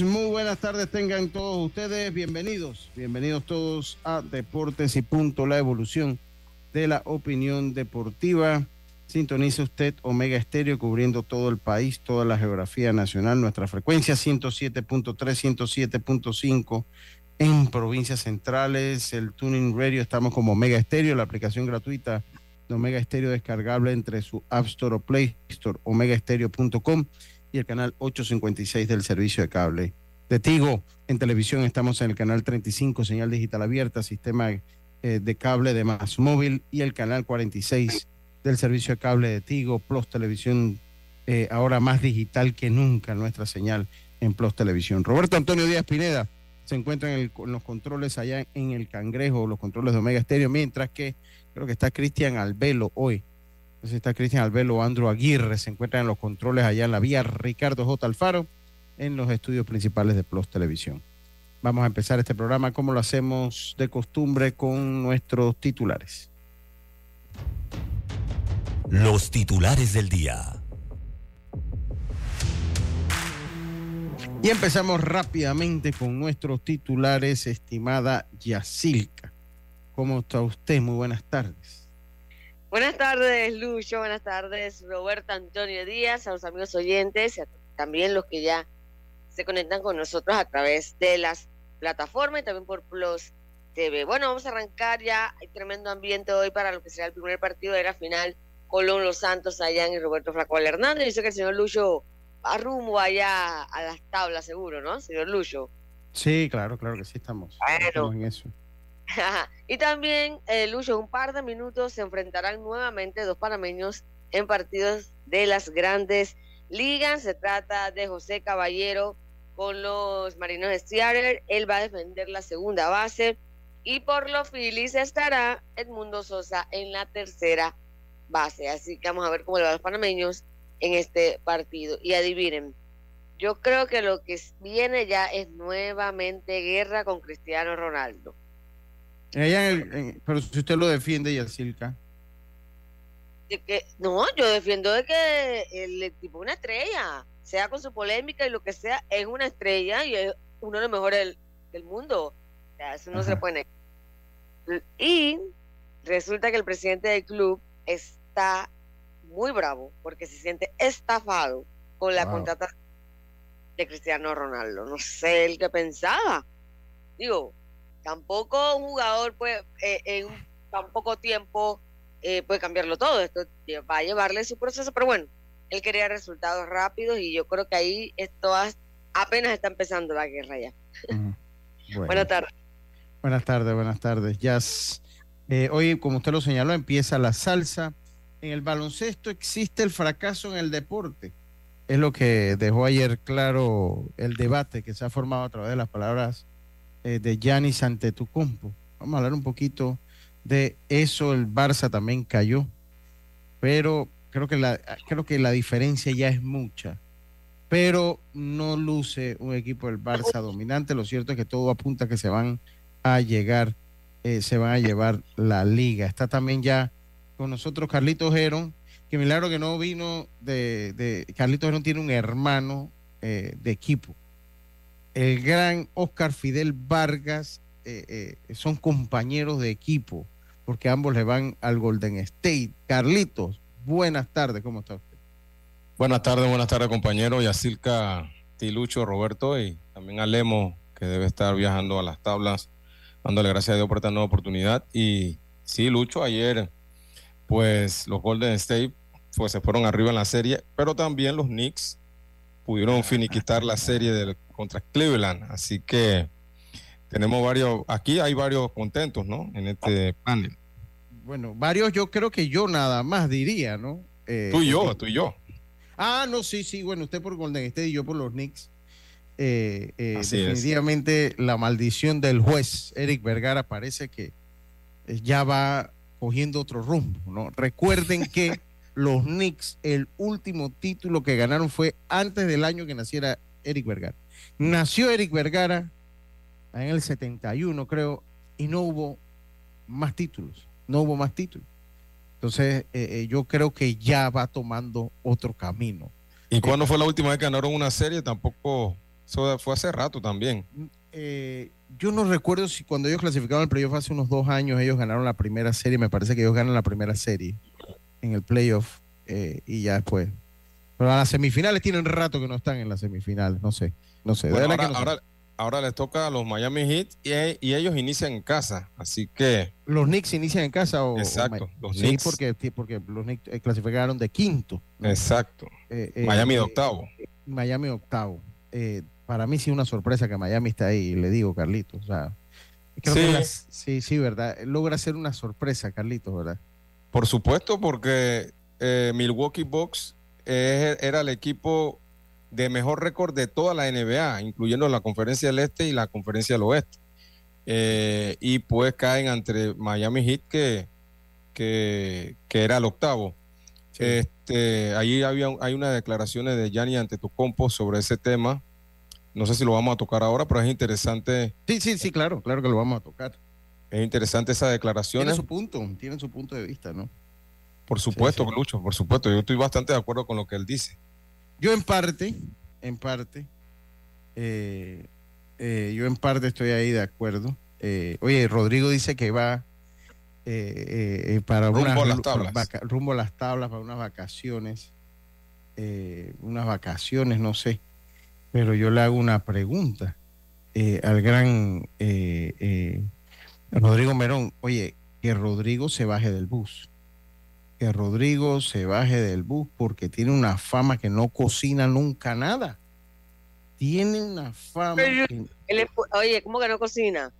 Muy buenas tardes tengan todos ustedes. Bienvenidos, bienvenidos todos a Deportes y Punto, la evolución de la opinión deportiva. Sintoniza usted Omega Estéreo cubriendo todo el país, toda la geografía nacional, nuestra frecuencia 107.3, 107.5 en provincias centrales, el Tuning Radio, estamos como Omega Estéreo, la aplicación gratuita de Omega Estéreo descargable entre su App Store o Play Store, omegaestereo.com y el canal 856 del servicio de cable. De Tigo, en televisión estamos en el canal 35, señal digital abierta, sistema eh, de cable de más móvil y el canal 46 del servicio de cable de Tigo, Plus Televisión, eh, ahora más digital que nunca nuestra señal en Plus Televisión. Roberto Antonio Díaz Pineda se encuentra en, los controles allá en el Cangrejo, los controles de Omega Estéreo, mientras que creo que está Cristian Albelo hoy está Cristian Albelo, Andro Aguirre, se encuentran en los controles allá en la vía Ricardo J. Alfaro, en los estudios principales de Plus Televisión. Vamos a empezar este programa como lo hacemos de costumbre con nuestros titulares. Los titulares del día. Y empezamos rápidamente con nuestros titulares, estimada Yacilca. ¿Cómo está usted? Muy buenas tardes. Buenas tardes, Lucho. Buenas tardes, Roberto Antonio Díaz, a los amigos oyentes y también los que ya se conectan con nosotros a través de las plataformas y también por Plus TV. Bueno, vamos a arrancar ya. Hay tremendo ambiente hoy para lo que será el primer partido de la final. Colón Los Santos allá en Roberto Flaco Hernández. Dice que el señor Lucho va rumbo allá a las tablas, seguro, ¿no, señor Lucho? Sí, claro, claro que sí estamos. estamos en eso. y también, eh, Lucho, un par de minutos se enfrentarán nuevamente dos panameños en partidos de las grandes ligas. Se trata de José Caballero con los Marinos de Seattle. Él va a defender la segunda base. Y por los Phillies estará Edmundo Sosa en la tercera base. Así que vamos a ver cómo le va a los panameños en este partido. Y adivinen, yo creo que lo que viene ya es nuevamente guerra con Cristiano Ronaldo pero si usted lo defiende, Yacilca. De que, no, yo defiendo de que el tipo una estrella, sea con su polémica y lo que sea, es una estrella y es uno de los mejores del, mundo. O sea, eso no se pone. Y resulta que el presidente del club está muy bravo porque se siente estafado con la contrata de Cristiano Ronaldo. No sé el que pensaba. Digo, tampoco un jugador puede, eh, en tan poco tiempo eh, puede cambiarlo todo. Esto va a llevarle su proceso, pero bueno, él quería resultados rápidos y yo creo que ahí esto apenas está empezando la guerra ya. Buenas tardes. Buenas tardes, buenas tardes. Jazz. Eh, hoy, como usted lo señaló, empieza la salsa. En el baloncesto existe el fracaso en el deporte. Es lo que dejó ayer claro el debate que se ha formado a través de las palabras eh, de Giannis Antetokounmpo. Vamos a hablar un poquito de eso. El Barça también cayó, pero creo que la, creo que la diferencia ya es mucha. Pero no luce un equipo del Barça dominante. Lo cierto es que todo apunta a que se van a llegar, eh, se van a llevar la liga. Está también ya con nosotros Carlitos Gerón, que milagro que no vino de, Carlitos Gerón tiene un hermano eh, de equipo. El gran Oscar Fidel Vargas eh, son compañeros de equipo, porque ambos le van al Golden State. Carlitos, buenas tardes, ¿cómo está usted? Buenas tardes, buenas tardes compañero, Yacilca Tilucho, Roberto y también a Lemo, que debe estar viajando a las tablas dándole gracias a Dios por esta nueva oportunidad. Y sí, Lucho, ayer, pues los Golden State pues, se fueron arriba en la serie, pero también los Knicks pudieron finiquitar la serie del, contra Cleveland. Así que tenemos varios, aquí hay varios contentos, ¿no? En este panel. Bueno, varios yo creo que yo nada más diría, ¿no? Eh, tú y yo, tú y yo. Ah, no, sí, sí, bueno, usted por Golden State y yo por los Knicks. Eh, eh, definitivamente la maldición del juez Eric Vergara parece que ya va cogiendo otro rumbo. ¿no? Recuerden que los Knicks, el último título que ganaron fue antes del año que naciera Eric Vergara. Nació Eric Vergara en el 71, creo, y no hubo más títulos. No hubo más títulos. Entonces, yo creo que ya va tomando otro camino. ¿Y cuándo fue la última vez que ganaron una serie? Tampoco eso fue hace rato también. Eh, yo no recuerdo si cuando ellos clasificaron el playoff hace unos dos años, ellos ganaron la primera serie. Me parece que ellos ganan la primera serie en el playoff eh, y ya después. Pero a las semifinales tienen rato que no están en las semifinales. No sé. No sé. ahora, les toca a los Miami Heat y, ellos inician en casa. Así que. ¿Los Knicks inician en casa o.? Exacto. los sí, Porque, porque los Knicks eh, clasificaron de quinto. Exacto. Miami de octavo. Miami octavo. Eh, para mí sí una sorpresa que Miami está ahí, le digo, Carlitos. O sea, creo sí. sí, sí, ¿verdad? Logra ser una sorpresa, Carlitos, ¿verdad? Por supuesto, porque eh, Milwaukee Bucks era el equipo de mejor récord de toda la NBA, incluyendo la Conferencia del Este y la Conferencia del Oeste. Eh, y pues caen entre Miami Heat, que, que, era el octavo. Este, ahí había, hay unas declaraciones de Gianni Antetokounmpo sobre ese tema, no sé si lo vamos a tocar ahora, pero es interesante. Sí, sí, sí, claro, claro que lo vamos a tocar. Es interesante esa declaración. Tiene su punto, tiene su punto de vista, ¿no? Por supuesto, Lucho, por supuesto. Yo estoy bastante de acuerdo con lo que él dice. Yo en parte, en parte, eh, eh, yo en parte estoy ahí de acuerdo. Eh, oye, Rodrigo dice que va para rumbo a las tablas. rumbo a las tablas para unas vacaciones, unas vacaciones, no sé. Pero yo le hago una pregunta eh, al gran eh, eh, Rodrigo Merón. Oye, que Rodrigo se baje del bus. Que Rodrigo se baje del bus porque tiene una fama que no cocina nunca nada. Tiene una fama. oye, ¿cómo que no cocina?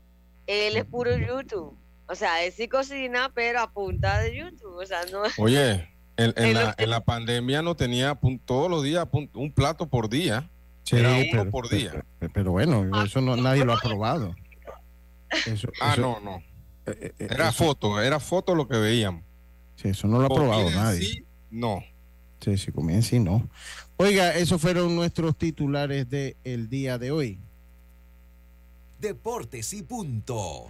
Él es puro YouTube. O sea, él sí cocina, pero a punta de YouTube. O sea, no. Oye, en, la, en la, pandemia no tenía todos los días un plato por día. Sí, pero, por día. Pero, bueno, ah, eso no, nadie lo ha probado. Ah, no, no. Eh, eh, eh, era foto, era foto lo que veíamos. Sí, eso no lo ha probado nadie. Sí, no. Sí, si comienza y no. Oiga, esos fueron nuestros titulares del el día de hoy. Deportes y punto.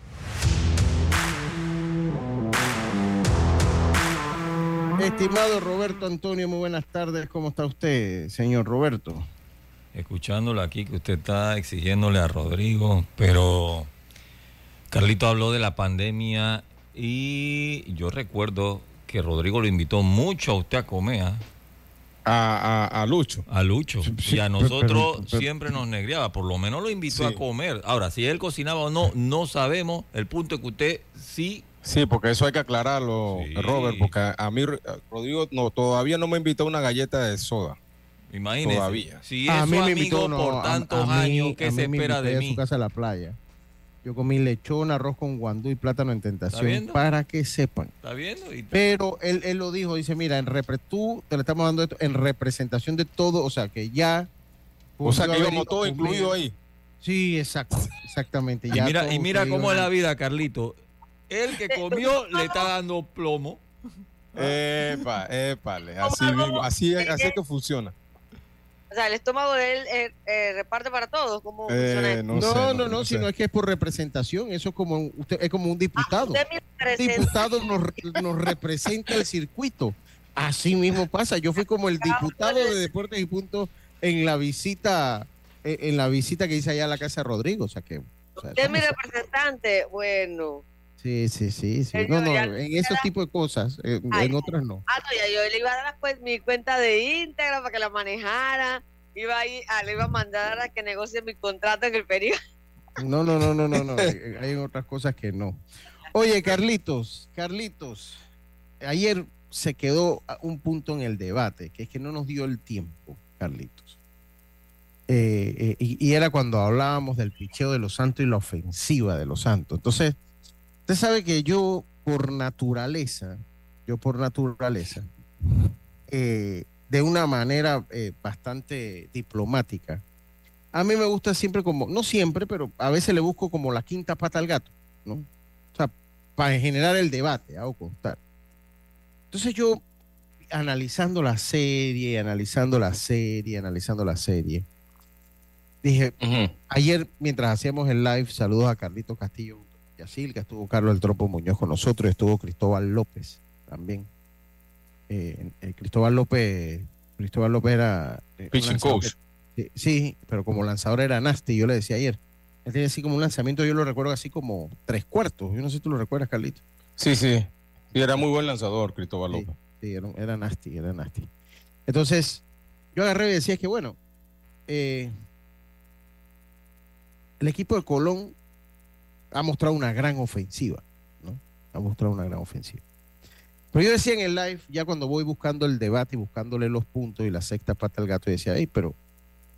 Estimado Roberto Antonio, muy buenas tardes. ¿Cómo está usted, señor Roberto? escuchándolo aquí que usted está exigiéndole a Rodrigo, pero Carlito habló de la pandemia y yo recuerdo que Rodrigo lo invitó mucho a usted a comer. ¿ah? A, a, Lucho. A Lucho. y a nosotros siempre nos negreaba, por lo menos lo invitó a comer. Ahora, si él cocinaba o no, no sabemos. El punto es que usted sí Sí, porque eso hay que aclararlo, Robert, porque a mí Rodrigo no, todavía no me invitó a una galleta de soda. Imagínese. Todavía. Si es a mí me invitó por tantos años, ¿qué se espera de mí? A su casa a la playa. Yo comí lechón, arroz con guandú y plátano en tentación para que sepan. ¿Está viendo? Pero él, él, lo dijo, dice, mira, en repre, tú te le estamos dando esto en representación de todo, o sea, que ya... O sea, que íbamos todo incluido ahí. Sí, exacto, exactamente. y mira, y mira cómo es la vida, Carlito. El que comió le está dando plomo. Epa, epa, así mismo, así, así es que funciona. O sea, el estómago de él eh, eh, reparte para todos. ¿Cómo eh, no, no, no, no, sino es que es por representación. Eso es como, usted, es como un diputado. Ah, un diputado nos, nos representa el circuito. Así mismo pasa. Yo fui como el diputado de Deportes y Puntos en la visita en la visita que hice allá a la casa de Rodrigo. O sea que. usted es mi representante. Bueno. Sí, sí, sí, sí. No, no, en esos tipos de cosas, en, otras no. Ah, no, ya yo le iba a dar pues, mi cuenta de íntegra para que la manejara. Iba a ir, ah, le iba a mandar a que negocie mi contrato en el periodo. No, no, no, no, no, no. Hay otras cosas que no. Oye, Carlitos, Carlitos, ayer se quedó un punto en el debate, que es que no nos dio el tiempo, Carlitos. Eh, eh, y, y, era cuando hablábamos del picheo de los santos y la ofensiva de los santos. Entonces, Usted sabe que yo, por naturaleza, yo por naturaleza, eh, de una manera eh, bastante diplomática, a mí me gusta siempre como, no siempre, pero a veces le busco como la quinta pata al gato, ¿no? O sea, para generar el debate, hago constar. Entonces yo, analizando la serie, analizando la serie, analizando la serie, dije, ayer mientras hacíamos el live, saludos a Carlito Castillo, que estuvo Carlos El Tropo Muñoz con nosotros, estuvo Cristóbal López también. Eh, eh, Cristóbal López, Cristóbal López era eh, pitching coach. Sí, pero como lanzador era nasty, yo le decía ayer. Él tenía así como un lanzamiento, yo lo recuerdo así como tres cuartos. Yo no sé si tú lo recuerdas, Carlito. Sí, sí. Y era muy buen lanzador, Cristóbal López. Sí, era, era, nasty, era nasty. Entonces, yo agarré y decía que bueno, el equipo de Colón ha mostrado una gran ofensiva, ¿no? Ha mostrado una gran ofensiva. Pero yo decía en el live, ya cuando voy buscando el debate y buscándole los puntos y la sexta pata al gato, decía, hey, pero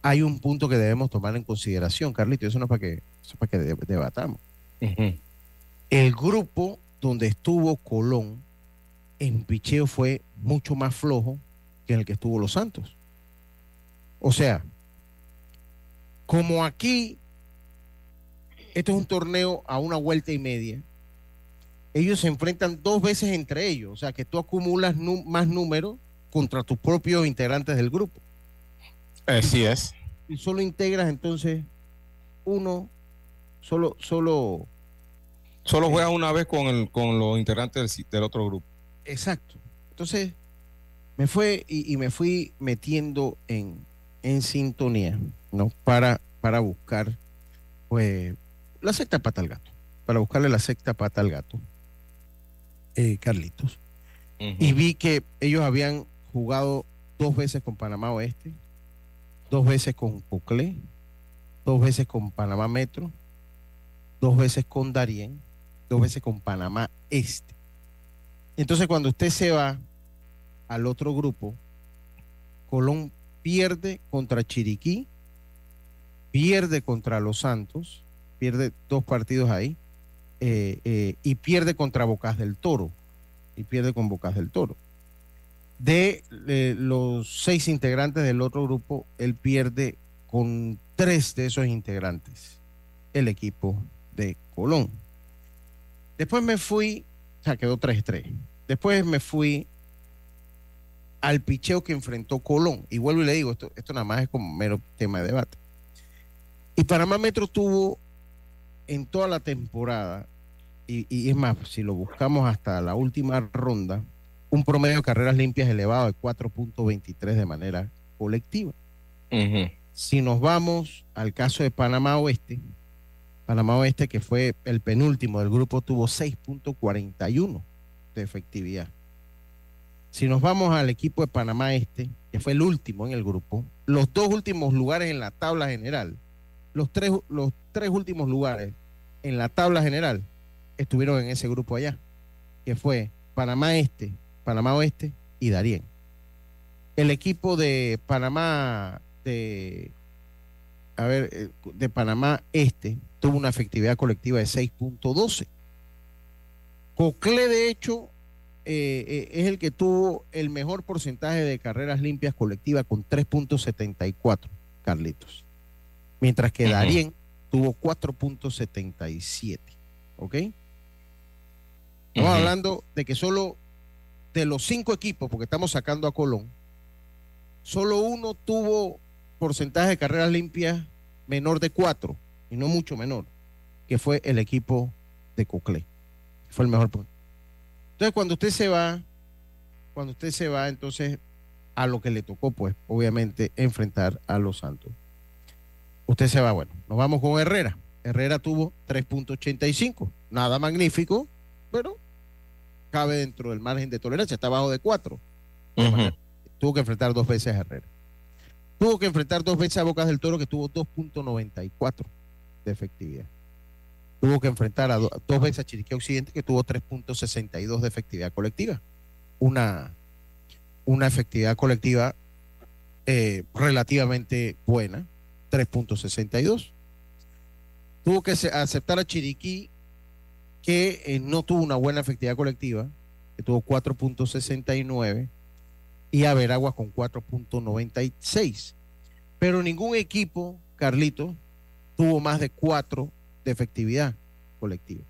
hay un punto que debemos tomar en consideración, Carlito, eso no es para que, eso para que debatamos. El grupo donde estuvo Colón en picheo fue mucho más flojo que en el que estuvo Los Santos. O sea, como aquí esto es un torneo a una vuelta y media. Ellos se enfrentan dos veces entre ellos, o sea que tú acumulas más números contra tus propios integrantes del grupo. Así es. Y solo integras entonces uno, solo, solo. Solo juegas una vez con, el, con los integrantes del, otro grupo. Exacto. Entonces, me fue y, me fui metiendo en, en sintonía, ¿no? Para, para buscar, pues, la sexta pata al gato, para buscarle la sexta pata al gato, eh, Carlitos. Y vi que ellos habían jugado dos veces con Panamá Oeste, dos veces con Coclé, dos veces con Panamá Metro, dos veces con Darién, dos veces con Panamá Este. Entonces cuando usted se va al otro grupo, Colón pierde contra Chiriquí, pierde contra Los Santos, pierde dos partidos ahí eh, eh, y pierde contra Bocas del Toro y pierde con Bocas del Toro. De los seis integrantes del otro grupo, él pierde con tres de esos integrantes, el equipo de Colón. Después me fui, o sea, quedó 3-3. Después me fui al picheo que enfrentó Colón. Y vuelvo y le digo, esto, esto nada más es como mero tema de debate. Y Panamá Metro tuvo en toda la temporada, y, es más, si lo buscamos hasta la última ronda, un promedio de carreras limpias elevado de 4.23 de manera colectiva. Si nos vamos al caso de Panamá Oeste, Panamá Oeste, que fue el penúltimo del grupo, tuvo 6.41 de efectividad. Si nos vamos al equipo de Panamá Este, que fue el último en el grupo, los dos últimos lugares en la tabla general los tres, los tres últimos lugares en la tabla general estuvieron en ese grupo allá, que fue Panamá Este, Panamá Oeste y Darién. El equipo de Panamá de a ver, eh, de Panamá Este tuvo una efectividad colectiva de 6.12. Cocle, de hecho, eh, eh, es el que tuvo el mejor porcentaje de carreras limpias colectivas con 3.74, Carlitos. Mientras que Darien tuvo 4.77. ¿Ok? Estamos hablando de que solo de los cinco equipos, porque estamos sacando a Colón, solo uno tuvo porcentaje de carreras limpias menor de 4, y no mucho menor, que fue el equipo de Cocle. Fue el mejor punto. Entonces, cuando usted se va, cuando usted se va, entonces a lo que le tocó, pues, obviamente, enfrentar a los Santos. Usted se va, bueno, nos vamos con Herrera. Herrera tuvo 3.85, nada magnífico, pero cabe dentro del margen de tolerancia, está abajo de 4. Tuvo que enfrentar dos veces a Herrera. Tuvo que enfrentar dos veces a Bocas del Toro, que tuvo 2.94 de efectividad tuvo que enfrentar a dos veces a Chiriquí Occidente, que tuvo 3.62 de efectividad colectiva. Una, una efectividad colectiva eh, relativamente buena, 3.62. Tuvo que aceptar a Chiriquí, que eh, no tuvo una buena efectividad colectiva, que tuvo 4.69, y a Veragua con 4.96. Pero ningún equipo, Carlito, tuvo más de 4 de efectividad colectiva.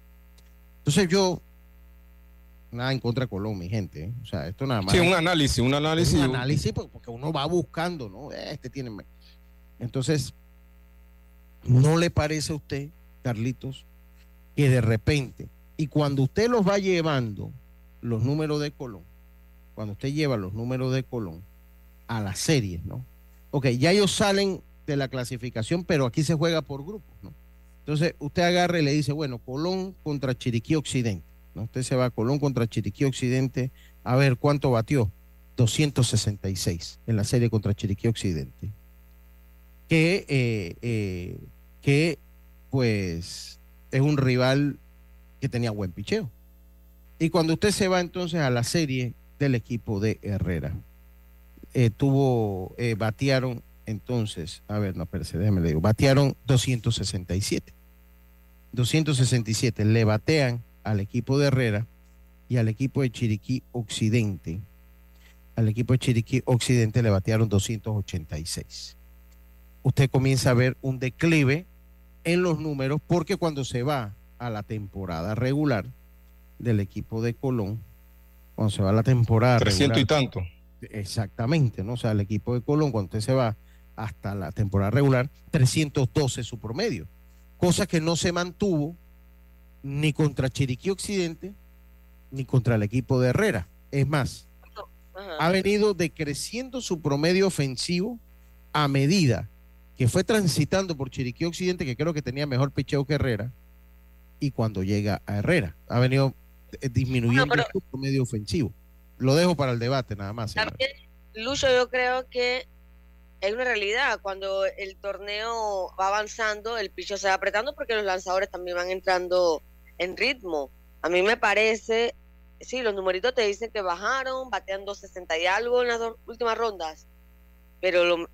Entonces yo, nada en contra de Colón, mi gente. ¿eh? O sea, esto nada más. Sí, un análisis, un análisis. Un análisis porque uno va buscando, ¿no? Este tiene. Entonces, ¿no le parece a usted, Carlitos, que de repente, y cuando usted los va llevando, los números de Colón, cuando usted lleva los números de Colón a las series, ¿no? Ok, ya ellos salen de la clasificación, pero aquí se juega por grupos, ¿no? Entonces, usted agarra y le dice, bueno, Colón contra Chiriquí Occidente. ¿no? Usted se va a Colón contra Chiriquí Occidente a ver cuánto batió. 266 en la serie contra Chiriquí Occidente. Que, eh, eh, que pues, es un rival que tenía buen picheo. Y cuando usted se va entonces a la serie del equipo de Herrera, eh, tuvo, batearon entonces, a ver, no, espérese, déjeme le digo, batearon 267. 267 le batean al equipo de Herrera y al equipo de Chiriquí Occidente. Al equipo de Chiriquí Occidente le batearon 286. Usted comienza a ver un declive en los números porque cuando se va a la temporada regular del equipo de Colón, cuando se va a la temporada 300 y tanto. Exactamente, ¿no? O sea, el equipo de Colón, cuando usted se va hasta la temporada regular, 312 su promedio cosa que no se mantuvo ni contra Chiriquí Occidente ni contra el equipo de Herrera. Es más, ha venido decreciendo su promedio ofensivo a medida que fue transitando por Chiriquí Occidente, que creo que tenía mejor picheo que Herrera, y cuando llega a Herrera, ha venido eh, disminuyendo su promedio ofensivo. Lo dejo para el debate nada más. También, Lucho, yo creo que es una realidad. Cuando el torneo va avanzando, el picho se va apretando porque los lanzadores también van entrando en ritmo. A mí me parece, sí, los numeritos te dicen que bajaron, bateando 60 y algo en las dos últimas rondas, pero lo,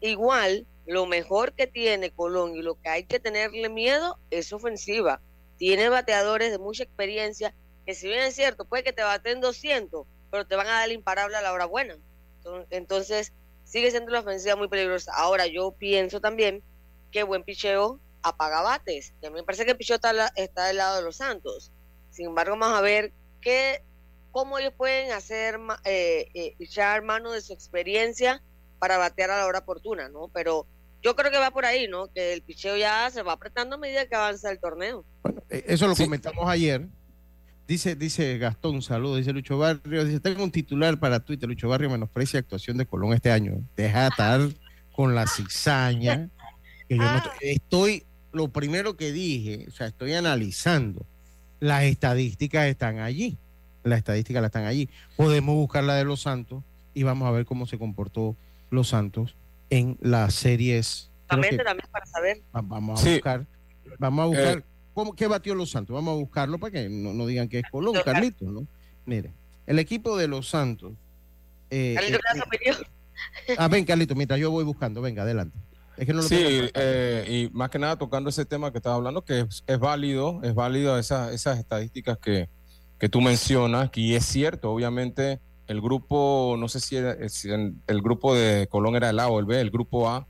igual lo mejor que tiene Colón y lo que hay que tenerle miedo es ofensiva. Tiene bateadores de mucha experiencia que si bien es cierto, puede que te baten 200, pero te van a dar imparable a la hora buena. Entonces, sigue siendo una ofensiva muy peligrosa. Ahora, yo pienso también que buen picheo apaga bates. Y a mí me parece que el picheo está, está del lado de los Santos. Sin embargo, vamos a ver qué, cómo ellos pueden hacer, eh, eh, echar mano de su experiencia para batear a la hora oportuna, ¿no? Pero yo creo que va por ahí, ¿no? Que el picheo ya se va apretando a medida que avanza el torneo. Bueno, eh, eso lo comentamos ayer Dice, dice Gastón, saludos, dice Lucho Barrio, dice, tengo un titular para Twitter, Lucho Barrio menosprecia actuación de Colón este año. Deja de estar con la cizaña, que yo no estoy, lo primero que dije, o sea, estoy analizando, las estadísticas están allí, las estadísticas están allí. Podemos buscar la de los Santos y vamos a ver cómo se comportó los Santos en las series. También, también para saber. Vamos a buscar, vamos a buscar. Eh, ¿Qué batió los Santos? Vamos a buscarlo para que no, digan que es Colón, Carlitos, ¿no? Mire, el equipo de los Santos. Eh, Carlitos, eh, eh, ah, ven, Carlitos, mientras yo voy buscando, venga, adelante. Es que no lo sí, eh, y más que nada tocando ese tema que estaba hablando, que es, válido, es válido esas, esas estadísticas que, que tú mencionas, y es cierto, obviamente el grupo, no sé si, el, grupo de Colón era el A o el B, el grupo A,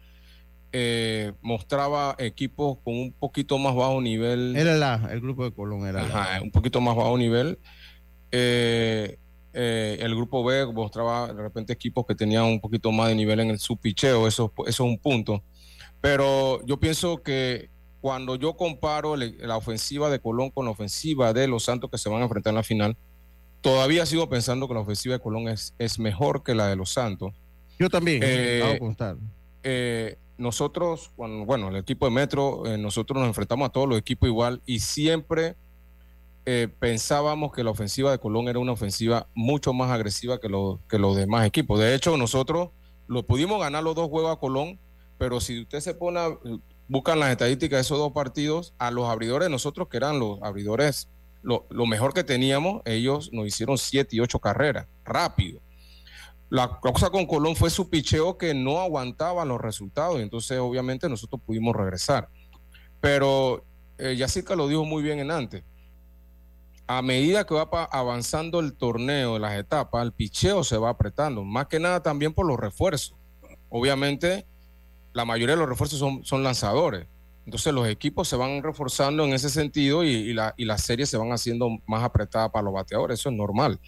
eh, mostraba equipos con un poquito más bajo nivel. Era el A, el grupo de Colón era Ajá, un poquito más bajo nivel. Eh, eh, el grupo B mostraba de repente equipos que tenían un poquito más de nivel en el subpicheo, eso, eso es un punto. Pero yo pienso que cuando yo comparo la ofensiva de Colón con la ofensiva de los Santos que se van a enfrentar en la final, todavía sigo pensando que la ofensiva de Colón es, es mejor que la de los Santos. Yo también, eh, eh, nosotros, bueno, el equipo de Metro, eh, nosotros nos enfrentamos a todos los equipos igual y siempre pensábamos que la ofensiva de Colón era una ofensiva mucho más agresiva que, que los demás equipos. De hecho, nosotros lo pudimos ganar los dos juegos a Colón pero si usted se pone, a, buscan las estadísticas de esos dos partidos, a los abridores nosotros, que eran los abridores, lo, mejor que teníamos, ellos nos hicieron siete y ocho carreras, rápido. La cosa con Colón fue su picheo que no aguantaba los resultados, y entonces obviamente nosotros pudimos regresar. Pero eh, lo dijo muy bien en antes. A medida que va avanzando el torneo, las etapas, el picheo se va apretando, más que nada también por los refuerzos. Obviamente, la mayoría de los refuerzos son, son lanzadores. Entonces los equipos se van reforzando en ese sentido y, la, y las series se van haciendo más apretadas para los bateadores. Eso es normal.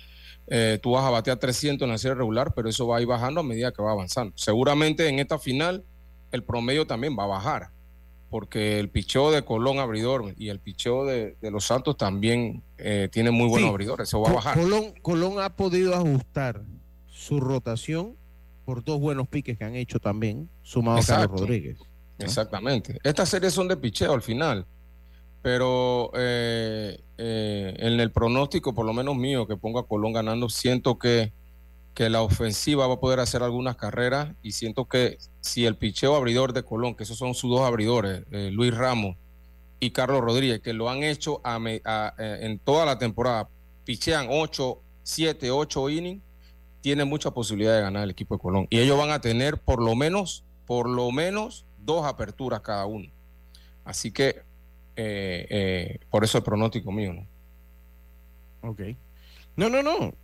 Eh, tú vas a batear 300 en la serie regular, pero eso va a ir bajando a medida que va avanzando. Seguramente en esta final el promedio también va a bajar, porque el picheo de Colón abridor y el picheo de, los Santos también eh, tiene muy buenos abridores. Eso va a bajar. Colón, Colón ha podido ajustar su rotación por dos buenos piques que han hecho también, sumado a Carlos Rodríguez. Exactamente. Estas series son de picheo al final, pero eh, eh, en el pronóstico, por lo menos mío, que pongo a Colón ganando, siento que, que la ofensiva va a poder hacer algunas carreras y siento que si el picheo abridor de Colón, que esos son sus dos abridores, eh, Luis Ramos y Carlos Rodríguez, que lo han hecho en toda la temporada, pichean 8, 7, 8 innings, tiene mucha posibilidad de ganar el equipo de Colón. Y ellos van a tener por lo menos, por lo menos dos aperturas cada uno. Así que eh, eh, por eso el pronóstico mío, ¿no? Ok. No, no, no.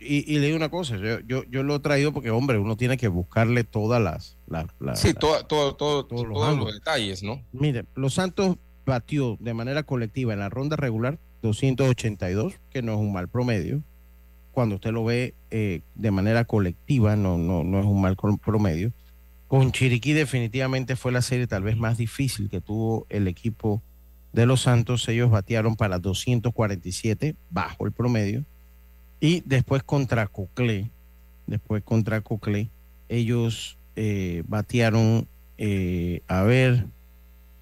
y, le digo una cosa, yo, yo, lo he traído porque, hombre, uno tiene que buscarle todas las... las, sí, todo, todo, todos, los, detalles, ¿no? Mire, Los Santos batió de manera colectiva en la ronda regular 282, que no es un mal promedio cuando usted lo ve eh, de manera colectiva, no, no, no es un mal promedio. Con Chiriquí definitivamente fue la serie tal vez más difícil que tuvo el equipo de los Santos. Ellos batearon para 247, bajo el promedio. Y después contra Coclé, después contra Coclé, ellos eh, batearon, eh, a ver,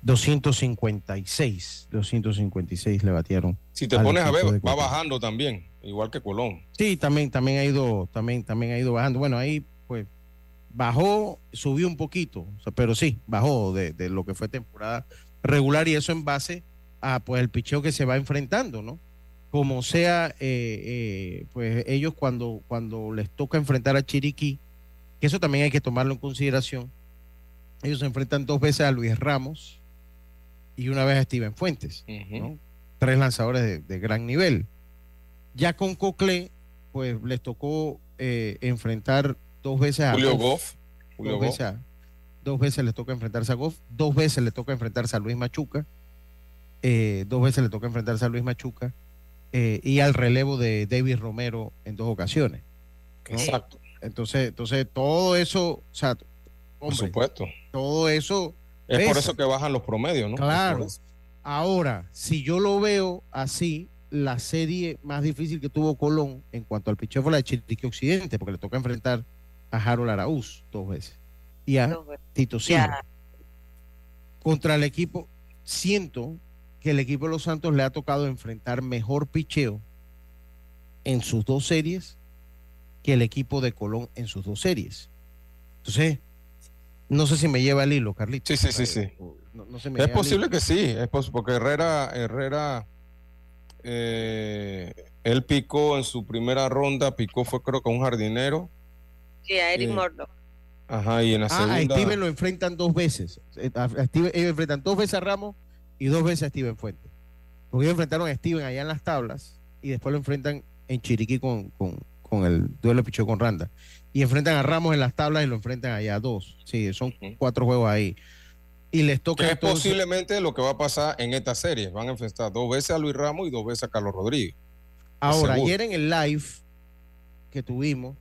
256, 256 le batearon. Si te pones a ver, va bajando también igual que Colón. Sí, también, también ha ido, también, también ha ido bajando. Bueno, ahí bajó, subió un poquito, pero sí, bajó de, lo que fue temporada regular y eso en base a pues el picheo que se va enfrentando, ¿no? Como sea, eh, eh, pues ellos cuando, cuando les toca enfrentar a Chiriquí, que eso también hay que tomarlo en consideración, ellos se enfrentan dos veces a Luis Ramos y una vez a Steven Fuentes, ¿no? Tres lanzadores de gran nivel. Ya con Cocle, pues les tocó eh, enfrentar dos veces a Julio Goff. dos, Veces dos veces les toca enfrentarse a Goff, dos veces le toca enfrentarse a Luis Machuca, eh, dos veces le toca enfrentarse a Luis Machuca eh, y al relevo de David Romero en dos ocasiones. Exacto. Entonces, entonces todo eso, o sea, por supuesto. Todo eso. Es por eso que bajan los promedios, ¿no? Claro. Ahora, si yo lo veo así, la serie más difícil que tuvo Colón en cuanto al picheo fue la de Chiriquí Occidente, porque le toca enfrentar a Harold Araúz dos veces y a Tito Silva. Contra el equipo, siento que el equipo de los Santos le ha tocado enfrentar mejor picheo en sus dos series que el equipo de Colón en sus dos series. Entonces, no sé si me lleva el hilo, Carlitos. Sí, sí, sí, sí. es posible que sí, es porque Herrera, Herrera eh, él picó en su primera ronda, picó fue creo que un jardinero. Sí, a Eric eh, Ajá, y en la segunda. Ah, a Steven lo enfrentan dos veces. Eh, a Steven, ellos enfrentan dos veces a Ramos y dos veces a Steven Fuente. Porque ellos enfrentaron a Steven allá en las tablas y después lo enfrentan en Chiriquí con, con, el duelo de picheo con Randa. Y enfrentan a Ramos en las tablas y lo enfrentan allá dos. Sí, son cuatro juegos ahí. Y les toca. es posiblemente lo que va a pasar en esta serie. Van a enfrentar dos veces a Luis Ramos y dos veces a Carlos Rodríguez. Ahora, ayer en el live que tuvimos,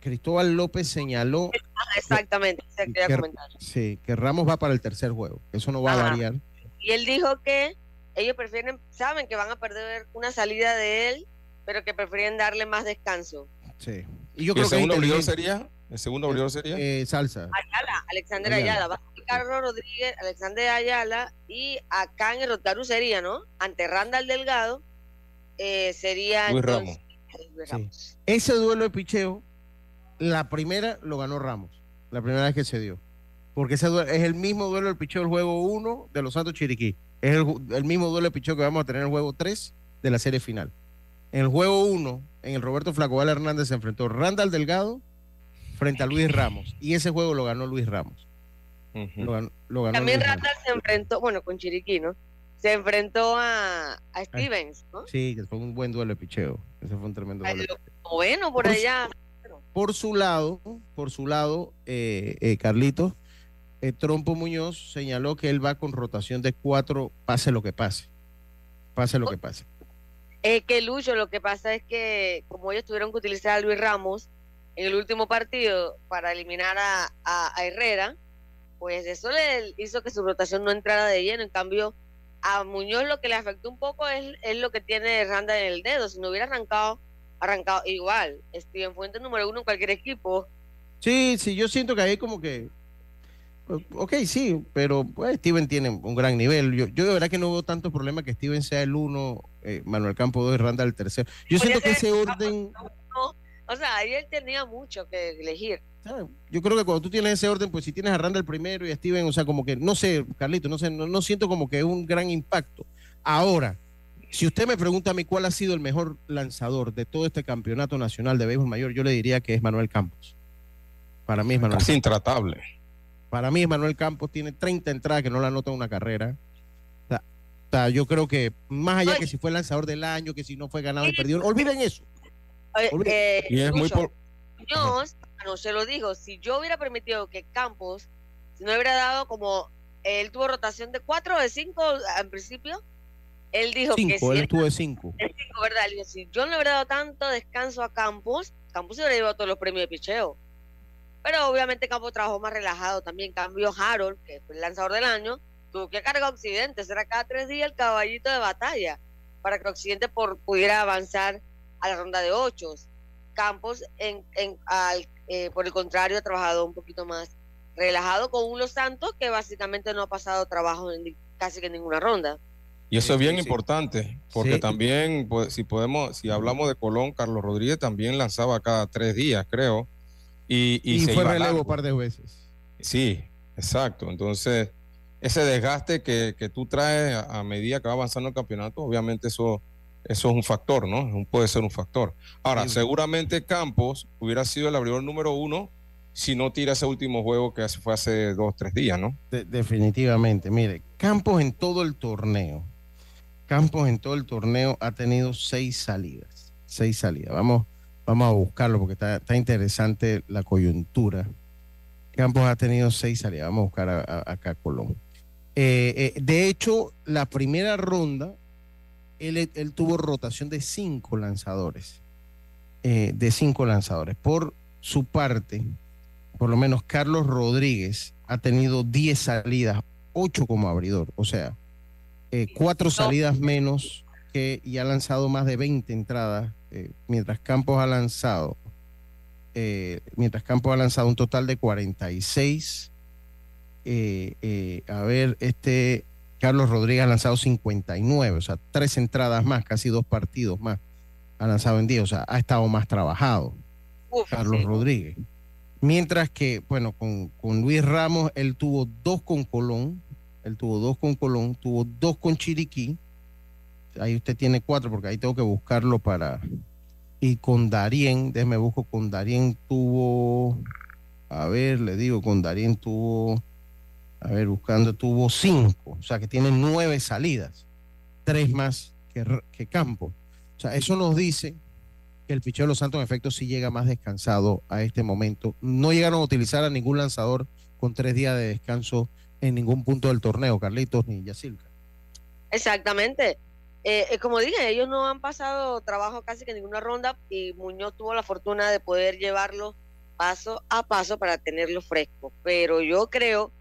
Cristóbal López señaló. Exactamente, que, Sí, que Ramos va para el tercer juego. Eso no va a variar. Y él dijo que ellos prefieren, saben que van a perder una salida de él, pero que prefieren darle más descanso. Sí. Y yo creo el segundo abridor sería? ¿El segundo abridor sería? Eh, salsa. Ayala, Alexander Ayala. Va a Carlos Rodríguez, Alexander Ayala y acá en el Rotaru sería, ¿no? Ante Randall Delgado eh, sería. Luis Ramos. Ese duelo de picheo la primera lo ganó Ramos, la primera vez que se dio. Porque ese es el mismo duelo del picheo del juego 1 de los Santos Chiriquí. Es el, mismo duelo de picheo que vamos a tener en el juego 3 de la serie final. En el juego 1, en el Roberto Flacobal Hernández se enfrentó Randall Delgado frente a Luis Ramos. Y ese juego lo ganó Luis Ramos. También Randall se enfrentó, bueno, con Chiriquí, ¿no? Se enfrentó a, Stevens, ¿no? Sí, que fue un buen duelo de picheo. Ese fue un tremendo duelo. Bueno, por allá. Por su lado, por su lado, eh, eh Carlitos, eh, Trompo Muñoz señaló que él va con rotación de cuatro, pase lo que pase. Pase lo que pase. Es que Lucho, lo que pasa es que como ellos tuvieron que utilizar a Luis Ramos en el último partido para eliminar a, Herrera, pues eso le hizo que su rotación no entrara de lleno. En cambio, a Muñoz lo que le afectó un poco es, es lo que tiene Randa en el dedo. Si no hubiera arrancado arrancado igual. Steven Fuentes número uno en cualquier equipo. Sí, sí, yo siento que ahí como que. Ok, sí, pero pues, Steven tiene un gran nivel. Yo, yo de verdad que no veo tanto problema que Steven sea el uno, eh, Manuel Campo dos y Randa el tercero. Yo siento que ese orden. o sea, ahí él tenía mucho que elegir. Yo creo que cuando tú tienes ese orden, pues si tienes a Randa el primero y a Steven, o sea, como que, no sé, Carlito, no sé, no, no siento como que es un gran impacto. Ahora, si usted me pregunta a mí cuál ha sido el mejor lanzador de todo este campeonato nacional de béisbol mayor, yo le diría que es Manuel Campos. Para mí es Manuel Casi intratable. Para mí es Manuel Campos, tiene 30 entradas que no la anota una carrera. O sea, yo creo que más allá que si fue lanzador del año, que si no fue ganado y perdido, olviden eso. Eh, y es muy por... no se lo digo, si yo hubiera permitido que Campos, si no hubiera dado como él tuvo rotación de cuatro o de cinco en principio, él dijo que si él estuvo de cinco. cinco, ¿verdad? si yo no le hubiera dado tanto descanso a Campos, Campos se hubiera llevado todos los premios de picheo. Pero obviamente Campos trabajó más relajado también. Cambio Harold, que fue el lanzador del año, tuvo que cargar Occidente. Será cada tres días el caballito de batalla para que Occidente por, pudiera avanzar a la ronda de ocho. Campos, en, en, al, eh, por el contrario, ha trabajado un poquito más relajado con un Los Santos que básicamente no ha pasado trabajo en casi que en ninguna ronda. Y eso es bien importante, porque también, pues, si podemos, si hablamos de Colón, Carlos Rodríguez también lanzaba cada tres días, creo. Y, y, fue relevo un par de veces. Sí, exacto. Entonces, ese desgaste que, tú traes a, medida que va avanzando el campeonato, obviamente eso, eso es un factor, ¿no? Puede ser un factor. Ahora, seguramente Campos hubiera sido el abridor número uno si no tira ese último juego que fue hace dos, tres días, ¿no? definitivamente. Mire, Campos en todo el torneo Campos en todo el torneo ha tenido seis salidas. Seis salidas. Vamos, vamos a buscarlo porque está, interesante la coyuntura. Campos ha tenido seis salidas. Vamos a buscar acá Colón. Eh, eh, de hecho, la primera ronda, él, tuvo rotación de cinco lanzadores. Eh, de cinco lanzadores. Por su parte, por lo menos Carlos Rodríguez ha tenido diez salidas, ocho como abridor. O sea, eh, cuatro salidas menos que y ha lanzado más de 20 entradas, eh, mientras Campos ha lanzado, eh, mientras Campos ha lanzado un total de 46. a ver, este Carlos Rodríguez ha lanzado 59, o sea, tres entradas más, casi dos partidos más ha lanzado en 10, o sea, ha estado más trabajado Carlos Rodríguez. Mientras que, bueno, con, con Luis Ramos, él tuvo dos con Colón, él tuvo dos con Colón, tuvo dos con Chiriquí. Ahí usted tiene cuatro, porque ahí tengo que buscarlo para. Y con Darien, déjeme busco, con Darien tuvo. a ver, le digo, con Darien tuvo, a ver, buscando, tuvo cinco, o sea que tiene nueve salidas, tres más que, que Campo. O sea, eso nos dice que el picheo de los Santos en efecto sí llega más descansado a este momento. No llegaron a utilizar a ningún lanzador con tres días de descanso en ningún punto del torneo, Carlitos ni Yacilca. Exactamente. Eh, como dije, ellos no han pasado trabajo casi que ninguna ronda y Muñoz tuvo la fortuna de poder llevarlo paso a paso para tenerlo fresco. Pero yo creo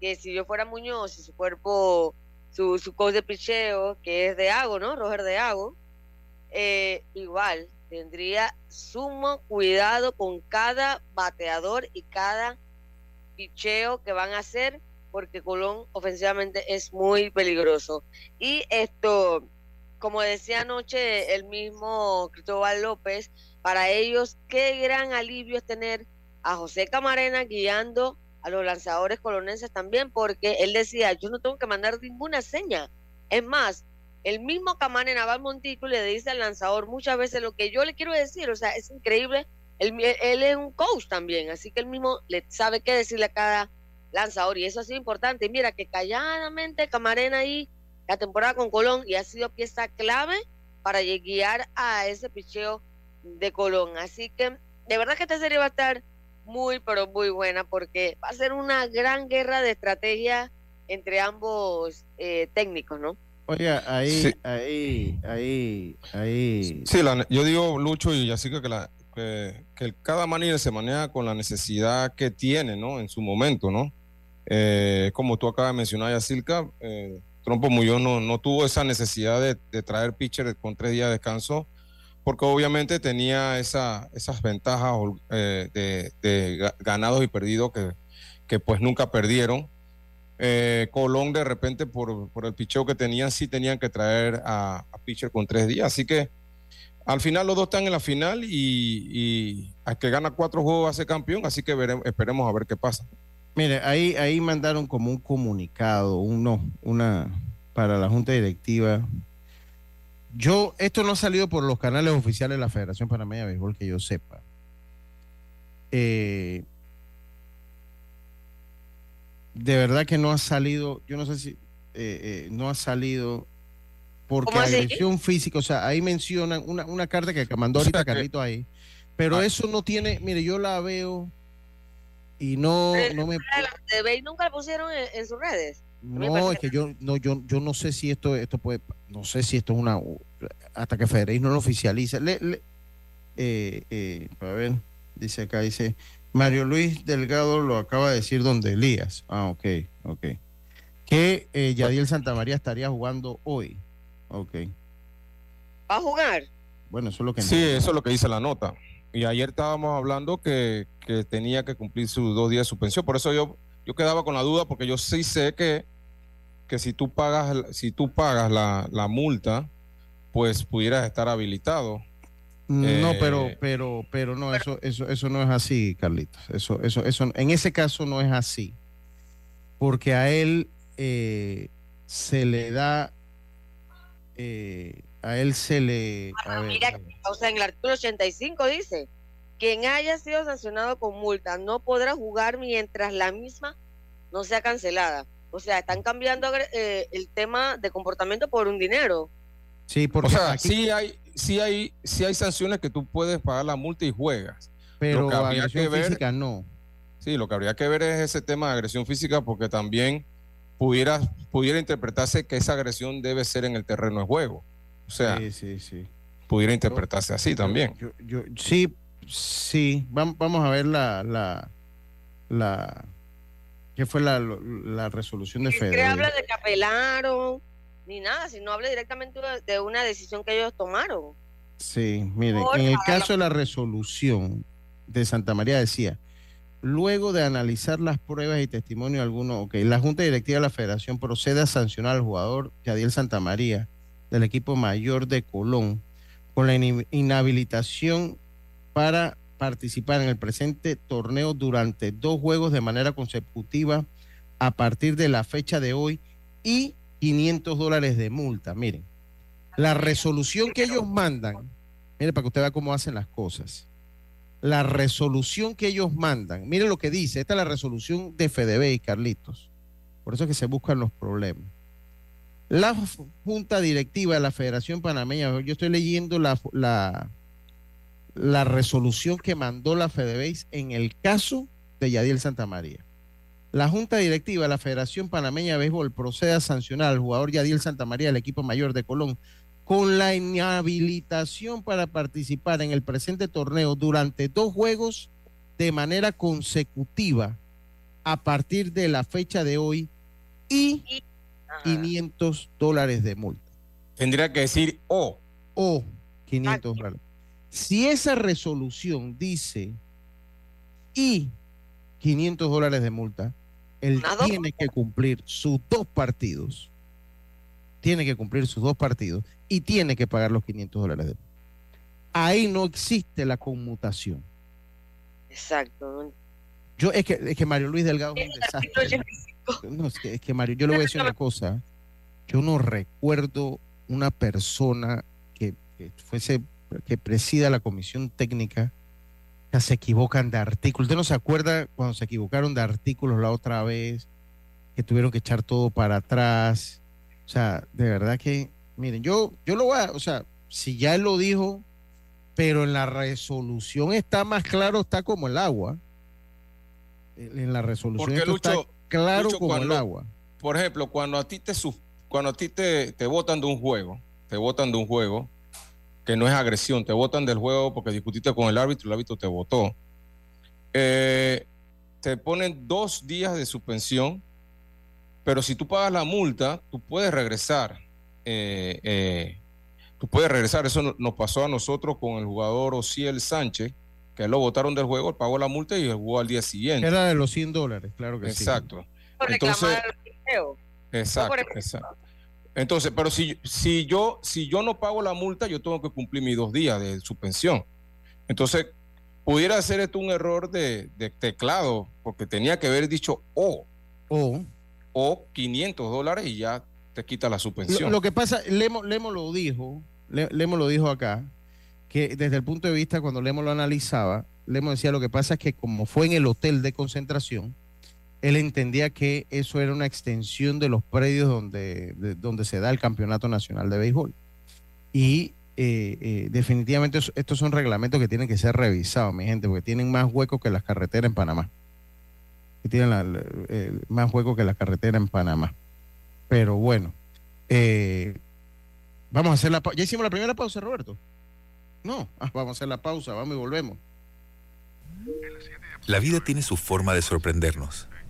que si yo fuera Muñoz y su cuerpo, su, su coach de picheo, que es de Ago, ¿no? Roger de Ago, eh, igual tendría sumo cuidado con cada bateador y cada picheo que van a hacer porque Colón ofensivamente es muy peligroso. Y esto, como decía anoche el mismo Cristóbal López, para ellos qué gran alivio es tener a José Camarena guiando a los lanzadores colonenses también, porque él decía, yo no tengo que mandar ninguna seña. Es más, el mismo Camarena va montículo le dice al lanzador muchas veces lo que yo le quiero decir, o sea, es increíble. Él, él es un coach también, así que él mismo le sabe qué decirle a cada lanzador y eso ha sido importante. Mira que calladamente Camarena ahí la temporada con Colón y ha sido pieza clave para guiar a ese picheo de Colón. Así que de verdad que esta serie va a estar muy, pero muy buena porque va a ser una gran guerra de estrategia entre ambos eh, técnicos, ¿no? Oye, ahí, ahí, ahí, ahí. Sí, yo digo, Lucho, y así que, la, que, que cada manera se maneja con la necesidad que tiene, ¿no? En su momento, ¿no? Eh, como tú acabas de mencionar, Yacilca, eh, Trompo Muñoz no, no, tuvo esa necesidad de, traer pitcher con tres días de descanso, porque obviamente tenía esa, esas ventajas eh, de, ganados y perdidos que, que pues nunca perdieron. Eh, Colón de repente por, por, el picheo que tenían, sí tenían que traer a, pitcher con tres días. Así que al final los dos están en la final y, al que gana cuatro juegos hace campeón, así que veremos, esperemos a ver qué pasa. Mire, ahí, ahí mandaron como un comunicado, uno, una para la Junta Directiva. Yo, esto no ha salido por los canales oficiales de la Federación Panameña de Béisbol, que yo sepa. Eh, de verdad que no ha salido, yo no sé si eh, eh, no ha salido porque agresión física, o sea, ahí mencionan una, una carta que mandó ahorita Carlito ahí, pero ah. eso no tiene, mire, yo la veo y no, no me... ¿De nunca lo pusieron en, sus redes? No, es que yo no, yo, yo no sé si esto, esto puede, no sé si esto es una, hasta que Federer no lo oficialice. Le, eh, eh, a ver, dice acá, dice, Mario Luis Delgado lo acaba de decir donde Elías. Ah, ok, ok. Que eh, Yadiel Santamaría estaría jugando hoy. Ok. ¿Va a jugar? Bueno, eso es lo que... Sí, eso es lo que dice la nota. Y ayer estábamos hablando que, tenía que cumplir sus dos días de suspensión. Por eso yo, yo quedaba con la duda, porque yo sí sé que, que si tú pagas, si tú pagas la, multa, pues pudieras estar habilitado. No, pero, eh, pero, pero no, eso, eso, eso no es así, Carlitos. Eso, eso, eso, en ese caso no es así. Porque a él eh, se le da eh, a él se le... mira, o sea, en el artículo 85 dice, quien haya sido sancionado con multa no podrá jugar mientras la misma no sea cancelada. O sea, están cambiando eh, el tema de comportamiento por un dinero. Sí, porque o sea, sí hay, sí hay, sí hay sanciones que tú puedes pagar la multa y juegas. Pero lo que habría que ver, física no. Sí, lo que habría que ver es ese tema de agresión física porque también pudiera, pudiera interpretarse que esa agresión debe ser en el terreno de juego. O sea, pudiera interpretarse así también. Yo, sí, sí. Vamos a ver la, la, la ¿qué fue la, la resolución de Federer? No habla de que apelaron ni nada, sino habla directamente de una decisión que ellos tomaron. Sí, miren, en el caso de la resolución de Santa María decía, luego de analizar las pruebas y testimonio alguno, ok, la Junta Directiva de la Federación procede a sancionar al jugador Yadiel Santa María del equipo mayor de Colón con la inhabilitación para participar en el presente torneo durante dos juegos de manera consecutiva a partir de la fecha de hoy y 500 dólares de multa. Miren, la resolución que ellos mandan, miren para que usted vea cómo hacen las cosas. la resolución que ellos mandan, miren lo que dice, esta es la resolución de FDB y Carlitos. Por eso es que se buscan los problemas. La Junta Directiva de la Federación Panameña, yo estoy leyendo la, la, la resolución que mandó la FedeBase en el caso de Yadiel Santamaría. La Junta Directiva de la Federación Panameña de Béisbol procede a sancionar al jugador Yadiel Santamaría del equipo mayor de Colón con la inhabilitación para participar en el presente torneo durante dos juegos de manera consecutiva a partir de la fecha de hoy y 500 dólares de multa. Tendría que decir o. O 500 dólares. Si esa resolución dice y 500 dólares de multa, él tiene que cumplir sus dos partidos. Tiene que cumplir sus dos partidos y tiene que pagar los 500 dólares de multa. Ahí no existe la conmutación. Exacto. Yo, es que, es que Mario Luis Delgado es un desastre. No, es que, es que Mario, yo le voy a decir una cosa. Yo no recuerdo una persona que, que fuese que presida la comisión técnica, ya se equivocan de artículos. ¿Usted no se acuerda cuando se equivocaron de artículos la otra vez? Que tuvieron que echar todo para atrás. O sea, de verdad que, miren, yo, yo lo voy a, o sea, si ya él lo dijo, pero en la resolución está más claro, está como el agua. En la resolución está claro como el agua. Por ejemplo, cuando a ti te cuando a ti te, te votan de un juego, te votan de un juego, que no es agresión, te votan del juego porque discutiste con el árbitro, el árbitro te votó. Eh, te ponen dos días de suspensión, pero si tú pagas la multa, tú puedes regresar. Eh, eh, tú puedes regresar. Eso nos pasó a nosotros con el jugador Ociel Sánchez, que lo votaron del juego, pagó la multa y jugó al día siguiente. Era de los 100 dólares, claro que exacto. sí. Entonces, exacto, exacto. Entonces, pero si, si, yo, si yo no pago la multa, yo tengo que cumplir mis dos días de suspensión. Entonces, pudiera ser esto un error de, teclado, porque tenía que haber dicho o. O. O 500 dólares y ya te quita la suspensión. Lo, que pasa, Lemo, Lemo lo dijo, Lemo lo dijo acá, que desde el punto de vista, cuando Lemo lo analizaba, Lemo decía, lo que pasa es que como fue en el hotel de concentración, él entendía que eso era una extensión de los predios donde, donde se da el Campeonato Nacional de Béisbol. Y eh, eh, definitivamente estos son reglamentos que tienen que ser revisados, mi gente, porque tienen más huecos que las carreteras en Panamá. Tienen más huecos que las carreteras en Panamá. Pero bueno, eh, vamos a hacer la pausa. ¿Ya hicimos la primera pausa, Roberto? No, ah, vamos a hacer la pausa, vamos y volvemos. La vida tiene su forma de sorprendernos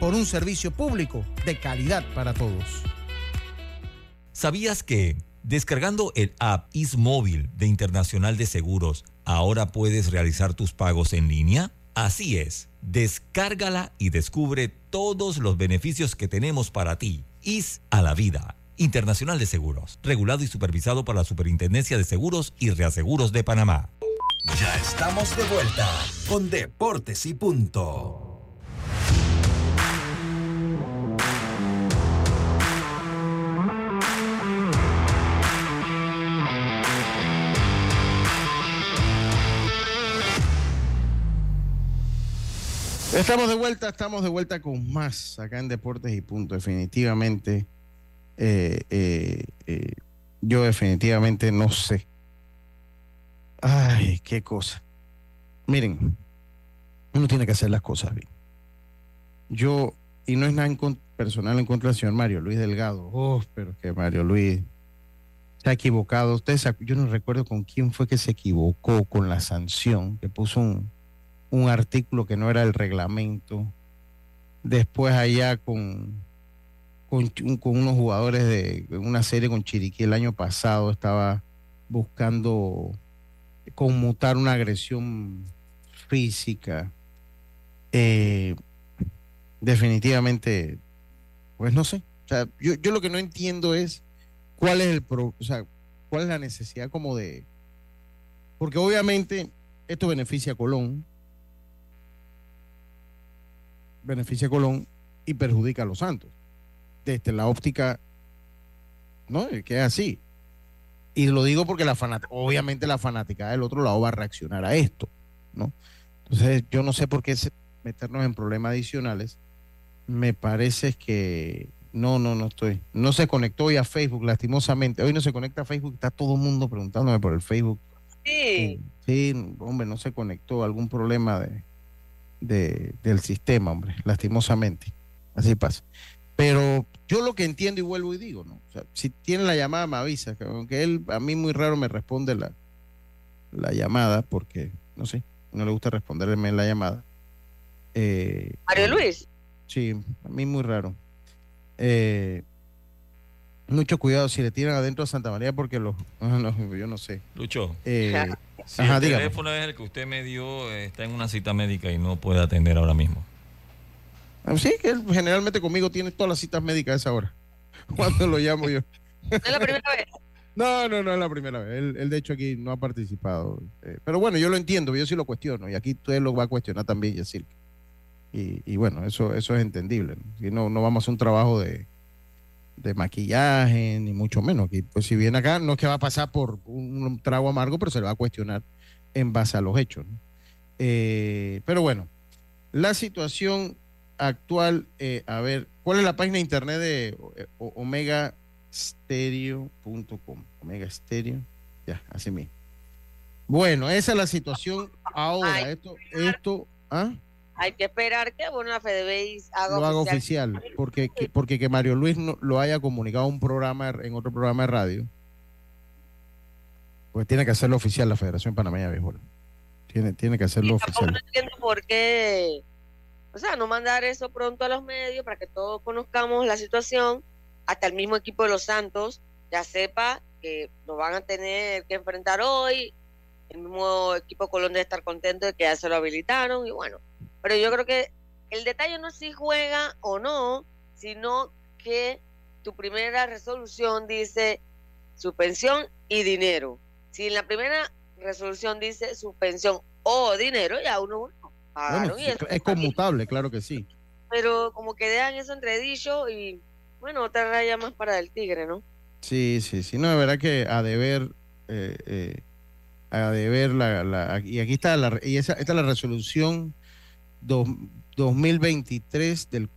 por un servicio público de calidad para todos. ¿Sabías que descargando el app Ismóvil de Internacional de Seguros, ahora puedes realizar tus pagos en línea? Así es, descárgala y descubre todos los beneficios que tenemos para ti. Is a la vida. Internacional de Seguros, regulado y supervisado por la Superintendencia de Seguros y Reaseguros de Panamá. Ya estamos de vuelta con Deportes y Punto. Estamos de vuelta, estamos de vuelta con más acá en Deportes y Punto. Definitivamente, eh, eh, eh, yo definitivamente no sé. Ay, qué cosa. Miren, uno tiene que hacer las cosas bien. Yo, y no es nada personal en contra del señor Mario Luis Delgado. Oh, pero que Mario Luis se ha equivocado. Ustedes, yo no recuerdo con quién fue que se equivocó con la sanción, que puso un un artículo que no era el reglamento. Después allá con, con, unos jugadores de una serie con Chiriquí el año pasado estaba buscando conmutar una agresión física. Eh, definitivamente, pues no sé. Yo, yo lo que no entiendo es cuál es el pro, o sea, cuál es la necesidad como de porque obviamente esto beneficia a Colón, beneficia a Colón y perjudica a los Santos. Desde la óptica, ¿no? Que es así. Y lo digo porque la fanática, obviamente la fanática del otro lado va a reaccionar a esto, ¿no? Entonces, yo no sé por qué meternos en problemas adicionales. Me parece que no, no, no estoy. No se conectó hoy a Facebook, lastimosamente. Hoy no se conecta a Facebook, está todo el mundo preguntándome por el Facebook. Sí. Sí, hombre, no se conectó. Algún problema de, del sistema, hombre, lastimosamente. Así pasa. Pero yo lo que entiendo y vuelvo y digo, ¿no? O sea, si tiene la llamada, me avisa. Aunque él, a mí muy raro me responde la, la llamada, porque, no sé, no le gusta responderme la llamada. Eh, Mario Luis. Sí, a mí muy raro. Eh, mucho cuidado si le tiran adentro a Santa María porque los... yo no sé. Lucho. Eh, si el teléfono es el que usted me dio, está en una cita médica y no puede atender ahora mismo. Ah, sí, que él generalmente conmigo tiene todas las citas médicas a esa hora. Cuando lo llamo yo. ¿No es la primera vez? No, no, no es la primera vez. Él, de hecho aquí no ha participado. Eh, pero bueno, yo lo entiendo, yo sí lo cuestiono. Y aquí usted lo va a cuestionar también, Yacir. Y, y bueno, eso, eso es entendible. Si no, no vamos a hacer un trabajo de, de maquillaje, ni mucho menos. Aquí, pues si viene acá, no es que va a pasar por un, trago amargo, pero se le va a cuestionar en base a los hechos. Eh, pero bueno, la situación actual, eh, a ver, ¿cuál es la página de internet de omegastereo.com? Omega Stereo, ya, así mismo. Bueno, esa es la situación ahora. Esto, esto, ¿ah? Hay que esperar que bueno la FedeBase haga lo haga oficial, porque que, porque que Mario Luis no, lo haya comunicado un programa en otro programa de radio pues tiene que hacerlo oficial la Federación Panameña de Béisbol. Tiene tiene que hacerlo oficial. no entiendo por qué o sea no mandar eso pronto a los medios para que todos conozcamos la situación hasta el mismo equipo de los Santos ya sepa que lo van a tener que enfrentar hoy. El mismo equipo Colón debe estar contento de que ya se lo habilitaron y bueno pero yo creo que el detalle no es si juega o no, sino que tu primera resolución dice suspensión y dinero. Si en la primera resolución dice suspensión o dinero, ya uno... Bueno, es, conmutable, claro que sí. Pero como que dejan eso entredicho y bueno, otra raya más para el tigre, ¿no? Sí, sí, sí. No, de verdad que a deber, eh, eh, a deber la, la, y aquí está la, y esa, esta es la resolución 2023 del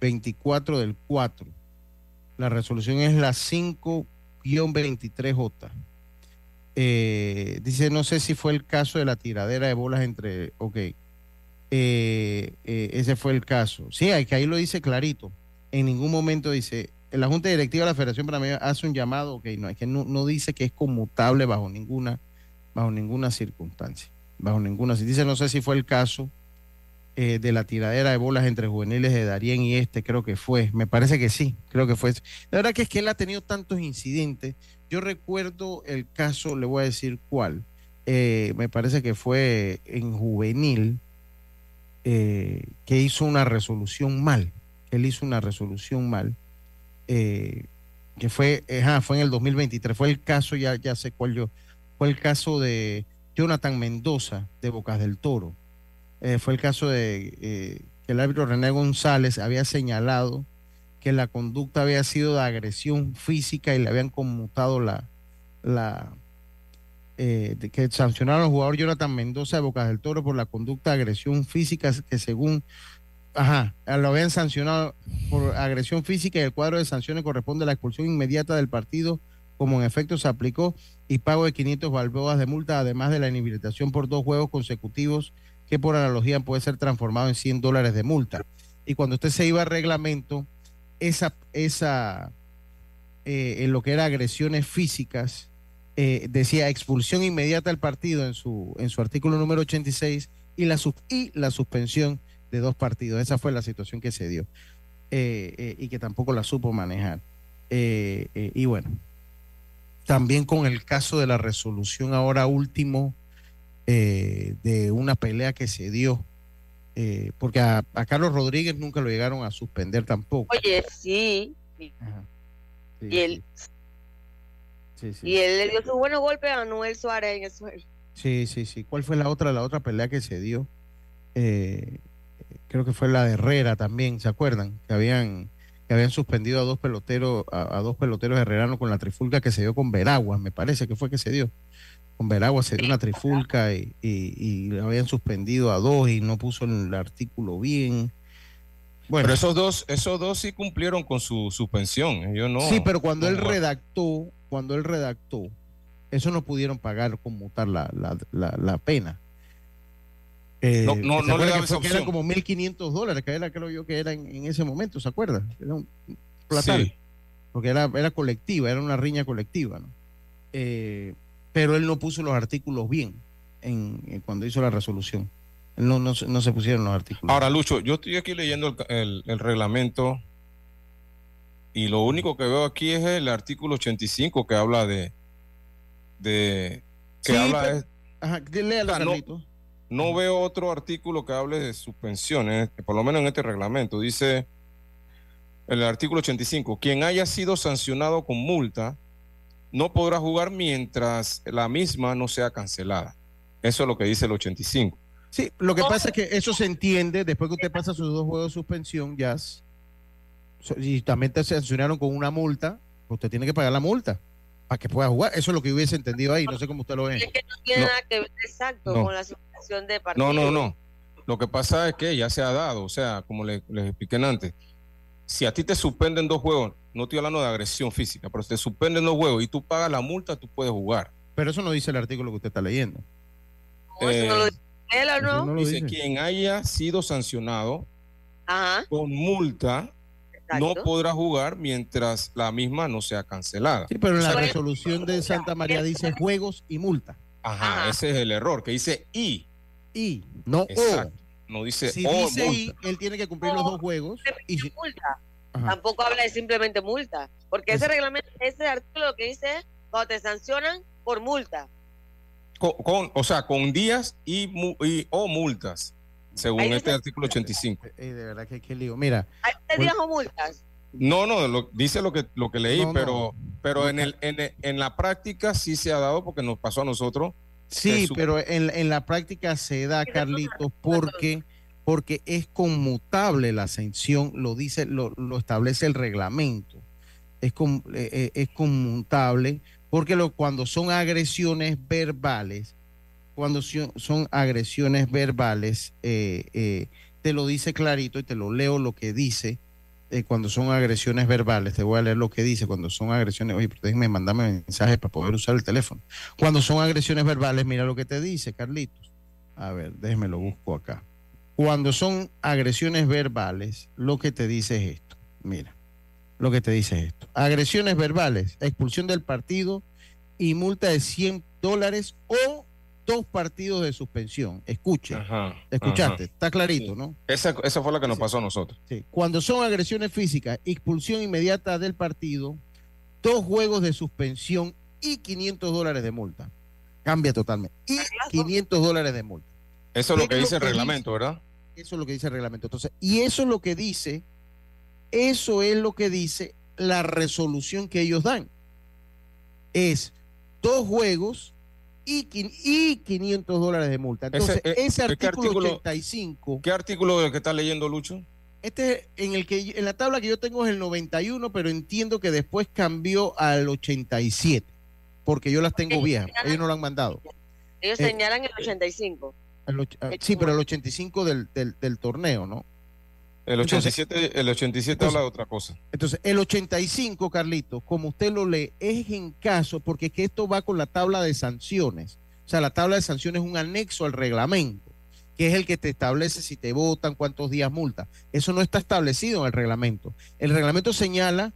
24 del 4. La resolución es la 5-23J. Eh, dice, no sé si fue el caso de la tiradera de bolas entre... Ok, eh, eh, ese fue el caso. Sí, hay que ahí lo dice clarito. En ningún momento dice, la Junta Directiva de la Federación para mí hace un llamado, ok, no, es que no, no dice que es conmutable bajo ninguna, bajo ninguna circunstancia. Bajo ninguna. Si dice, no sé si fue el caso eh, de la tiradera de bolas entre juveniles de Darien y este, creo que fue. Me parece que sí, creo que fue. La verdad que es que él ha tenido tantos incidentes. Yo recuerdo el caso, le voy a decir cuál. Eh, me parece que fue en juvenil eh, que hizo una resolución mal. Él hizo una resolución mal. que fue, fue en el 2023. Fue el caso, ya, ya sé cuál yo. Fue el caso de Jonathan Mendoza de Bocas del Toro. Eh, fue el caso de eh, que el árbitro René González había señalado que la conducta había sido de agresión física y le habían conmutado la, la eh, que sancionaron al jugador Jonathan Mendoza de Bocas del Toro por la conducta de agresión física que según Ajá, lo habían sancionado por agresión física y el cuadro de sanciones corresponde a la expulsión inmediata del partido como en efecto se aplicó, y pago de 500 balboas de multa, además de la inhabilitación por dos juegos consecutivos, que por analogía puede ser transformado en 100 dólares de multa. Y cuando usted se iba a reglamento, esa, esa eh, en lo que era agresiones físicas, eh, decía expulsión inmediata del partido en su, en su artículo número 86 y la, y la suspensión de dos partidos. Esa fue la situación que se dio eh, y que tampoco la supo manejar. y bueno, también con el caso de la resolución ahora último eh, de una pelea que se dio, eh, porque a, Carlos Rodríguez nunca lo llegaron a suspender tampoco. Oye, sí. y él, y él le dio su buenos golpes a Noel Suárez en el suelo. Sí, sí, sí. ¿Cuál fue la otra, la otra pelea que se dio? Eh, creo que fue la de Herrera también, ¿se acuerdan? Que habían que habían suspendido a dos peloteros, a, dos peloteros herreranos con la trifulca que se dio con Veraguas, me parece que fue que se dio. Con Veraguas se dio una trifulca y, y, habían suspendido a dos y no puso el artículo bien. Bueno, pero esos dos, esos dos sí cumplieron con su suspensión. Yo no. Sí, pero cuando él redactó, cuando él redactó, eso no pudieron pagar, conmutar la, la, la, la pena. Eh, no, no, no le que, fue, que era como 1.500 dólares, que era, creo yo, que era en, ese momento, ¿se acuerda? Era un platal. Porque era, era colectiva, era una riña colectiva, ¿no? Eh, pero él no puso los artículos bien en, cuando hizo la resolución. no, no, no, se pusieron los artículos. Ahora, Lucho, yo estoy aquí leyendo el, el, reglamento y lo único que veo aquí es el artículo 85 que habla de. de que habla de. Ajá, léalo, Carlito no veo otro artículo que hable de suspensiones, por lo menos en este reglamento. Dice el artículo 85, quien haya sido sancionado con multa no podrá jugar mientras la misma no sea cancelada. Eso es lo que dice el 85. Sí, lo que pasa es que eso se entiende después que usted pasa sus dos juegos de suspensión, ya. Y también te sancionaron con una multa, usted tiene que pagar la multa para que pueda jugar. Eso es lo que hubiese entendido ahí, no sé cómo usted lo ve. Es que no tiene nada que ver exacto con la de partido. No, no, no. Lo que pasa es que ya se ha dado, o sea, como les, expliqué antes, si a ti te suspenden dos juegos, no estoy hablando de agresión física, pero si te suspenden dos juegos y tú pagas la multa, tú puedes jugar. Pero eso no dice el artículo que usted está leyendo. No, eso no lo dice él, ¿o no? dice, quien haya sido sancionado con multa no podrá jugar mientras la misma no sea cancelada. Sí, pero en la resolución de Santa María dice juegos y multa. Ajá, ese es el error, que dice y. Y, no Exacto. No dice si dice y, él tiene que cumplir los dos juegos. Y multa. Tampoco habla de simplemente multa. Porque ese reglamento, ese artículo lo que dice es cuando te sancionan por multa. Con, o sea, con días y, o multas, según este artículo 85. Eh, de verdad que qué lío. Mira. ¿Hay días o multas? No, no, dice lo que, lo que leí, pero, pero en, el, en, la práctica sí se ha dado porque nos pasó a nosotros. Sí, pero en, la práctica se da, Carlitos, porque, porque es conmutable la sanción, lo dice, lo, establece el reglamento. Es, eh, eh, es conmutable porque lo, cuando son agresiones verbales, cuando son agresiones verbales, eh, te lo dice clarito y te lo leo lo que dice eh, cuando son agresiones verbales, te voy a leer lo que dice, cuando son agresiones, oye, déjenme mandarme mensajes para poder usar el teléfono. Cuando son agresiones verbales, mira lo que te dice, Carlitos. A ver, déjeme lo busco acá. Cuando son agresiones verbales, lo que te dice es esto. Mira, lo que te dice es esto. Agresiones verbales, expulsión del partido y multa de 100 dólares o dos partidos de suspensión. Escuche, escuchaste, está clarito, ¿no? Esa, esa, fue la que nos pasó a nosotros. Sí. Cuando son agresiones físicas, expulsión inmediata del partido, dos juegos de suspensión y 500 dólares de multa. Cambia totalmente. Y 500 dólares de multa. Eso es lo que dice el reglamento, ¿verdad? Eso es lo que dice el reglamento. Entonces, y eso es lo que dice, eso es lo que dice la resolución que ellos dan. Es dos juegos y, y 500 dólares de multa. Entonces, ese, eh, artículo, 85. ¿Qué artículo del que está leyendo Lucho? Este en el que en la tabla que yo tengo es el 91, pero entiendo que después cambió al 87, porque yo las tengo viejas. Ellos no lo han mandado. Ellos eh, señalan el 85. Ah, sí, pero el 85 del, del, torneo, ¿no? El 87, el 87 habla de otra cosa. Entonces, el 85, Carlito, como usted lo lee, es en caso, porque que esto va con la tabla de sanciones. O sea, la tabla de sanciones es un anexo al reglamento, que es el que te establece si te votan, cuántos días multa. Eso no está establecido en el reglamento. El reglamento señala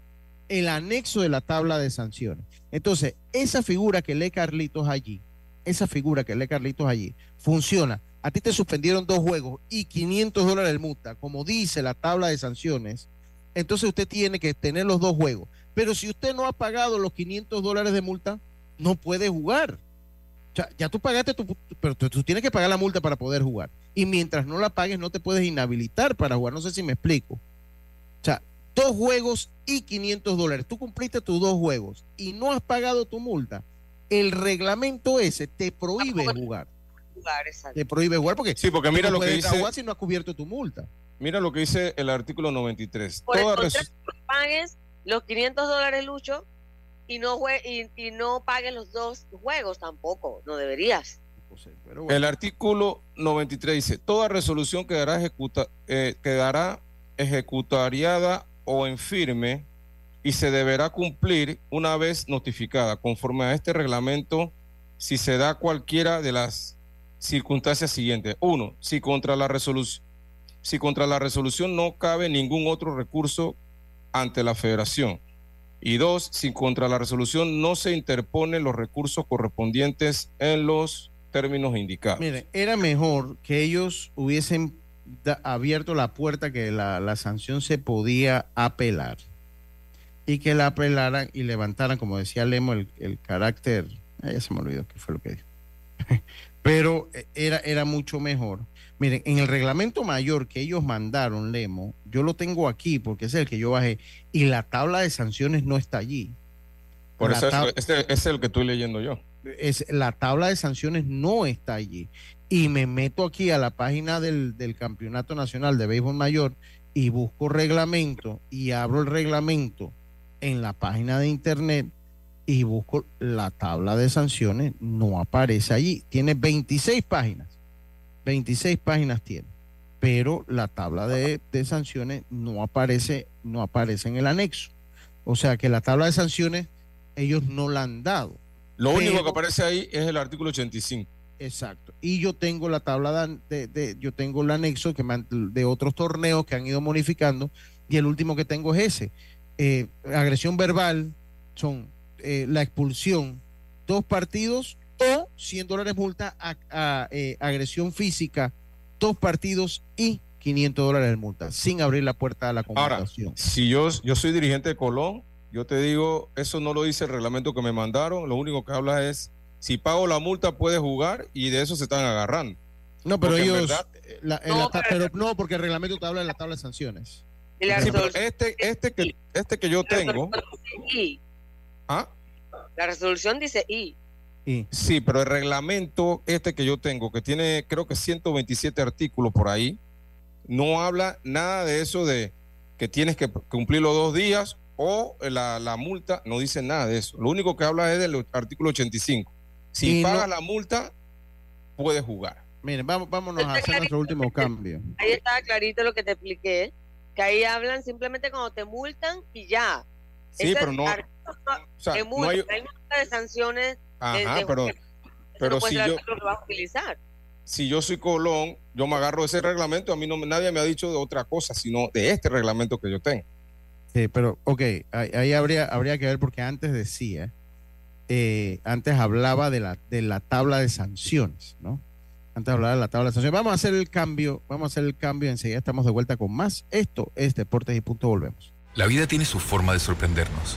el anexo de la tabla de sanciones. Entonces, esa figura que lee Carlitos allí, esa figura que lee Carlitos allí funciona. A ti te suspendieron dos juegos y 500 dólares de multa, como dice la tabla de sanciones. Entonces usted tiene que tener los dos juegos. Pero si usted no ha pagado los 500 dólares de multa, no puede jugar. ya tú pagaste, tu, pero tú, tienes que pagar la multa para poder jugar. Y mientras no la pagues, no te puedes inhabilitar para jugar. No sé si me explico. O sea, dos juegos y 500 dólares. Tú cumpliste tus dos juegos y no has pagado tu multa el reglamento ese te prohíbe jugar. Te prohíbe jugar porque, sí, porque mira lo que dice jugar si no has cubierto tu multa. Mira lo que dice el artículo 93. Por pagues los 500 dólares, Lucho, y no, y, y, no pagues los dos juegos tampoco, no deberías. El artículo 93 dice, toda resolución quedará, ejecuta, eh, quedará ejecutariada o en firme y se deberá cumplir una vez notificada, conforme a este reglamento, si se da cualquiera de las circunstancias siguientes. Uno, si contra la resolución, si contra la resolución no cabe ningún otro recurso ante la federación. Y dos, si contra la resolución no se interponen los recursos correspondientes en los términos indicados. Mire, era mejor que ellos hubiesen abierto la puerta que la, la sanción se podía apelar y que la apelaran y levantaran, como decía Lemo, el, carácter, ah, ya se me olvidó qué fue lo que dijo, pero eh, era, era mucho mejor. Miren, en el reglamento mayor que ellos mandaron, Lemo, yo lo tengo aquí porque es el que yo bajé y la tabla de sanciones no está allí. Por eso este es el que estoy leyendo yo. Es, la tabla de sanciones no está allí. Y me meto aquí a la página del, del Campeonato Nacional de Béisbol Mayor y busco reglamento y abro el reglamento en la página de internet y busco la tabla de sanciones, no aparece allí. Tiene 26 páginas. 26 páginas tiene. Pero la tabla de, sanciones no aparece, no aparece en el anexo. O sea que la tabla de sanciones ellos no la han dado. Lo único que aparece ahí es el artículo 85. Exacto. Y yo tengo la tabla de, de, yo tengo el anexo que de otros torneos que han ido modificando y el último que tengo es ese. Eh, agresión verbal son eh, la expulsión, dos partidos o 100 dólares multa a, eh, agresión física, dos partidos y 500 dólares de multa, sin abrir la puerta a la comunicación. si yo, yo soy dirigente de Colón, yo te digo, eso no lo dice el reglamento que me mandaron, lo único que habla es, si pago la multa puedes jugar y de eso se están agarrando. No, pero ellos, pero no, porque el reglamento te habla de la tabla de sanciones este, este, que, este que yo tengo. ¿Ah? La resolución dice I. Sí, pero el reglamento este que yo tengo, que tiene creo que 127 artículos por ahí, no habla nada de eso de que tienes que cumplir los dos días o la, multa, no dice nada de eso. Lo único que habla es del artículo 85. Si pagas la multa, puedes jugar. Miren, vamos, vámonos a hacer nuestro último cambio. Ahí está clarito lo que te expliqué que ahí hablan simplemente cuando te multan y ya. Sí, pero no. O sea, no hay... hay de sanciones. Ajá, pero, pero si yo. Si yo soy Colón, yo me agarro de ese reglamento, a mí no nadie me ha dicho de otra cosa, sino de este reglamento que yo tengo. Sí, pero, ok, ahí, habría, habría que ver porque antes decía eh, antes hablaba de la, de la tabla de sanciones, ¿no? Antes hablaba de la tabla de sanciones. Vamos a hacer el cambio, vamos a hacer el cambio, enseguida estamos de vuelta con más. Esto es Deportes y Punto, volvemos. La vida tiene su forma de sorprendernos,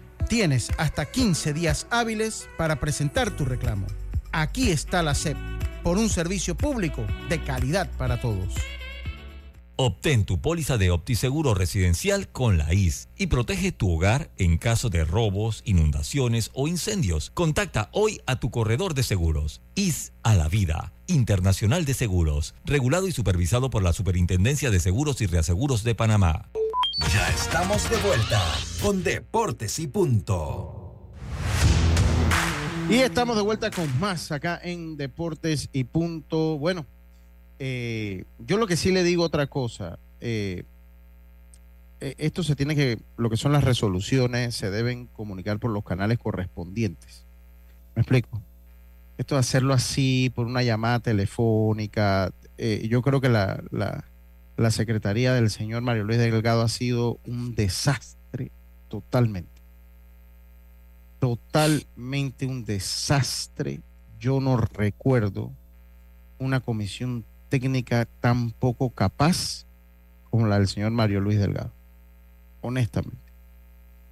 Tienes hasta 15 días hábiles para presentar tu reclamo. Aquí está la SEP por un servicio público de calidad para todos. Obtén tu póliza de OptiSeguro residencial con la IS y protege tu hogar en caso de robos, inundaciones o incendios. Contacta hoy a tu corredor de seguros. IS a la vida. Internacional de Seguros. Regulado y supervisado por la Superintendencia de Seguros y Reaseguros de Panamá. Ya estamos de vuelta con Deportes y Punto. Y estamos de vuelta con más acá en Deportes y Punto. Bueno, eh, yo lo que sí le digo otra cosa. eh, eh, esto se tiene que, lo que son las resoluciones, se deben comunicar por los canales correspondientes. ¿Me explico? Esto de hacerlo así, por una llamada telefónica, yo creo que la, la, la secretaría del señor Mario Luis Delgado ha sido un desastre totalmente. Totalmente un desastre. Yo no recuerdo una comisión técnica tan poco capaz como la del señor Mario Luis Delgado. Honestamente.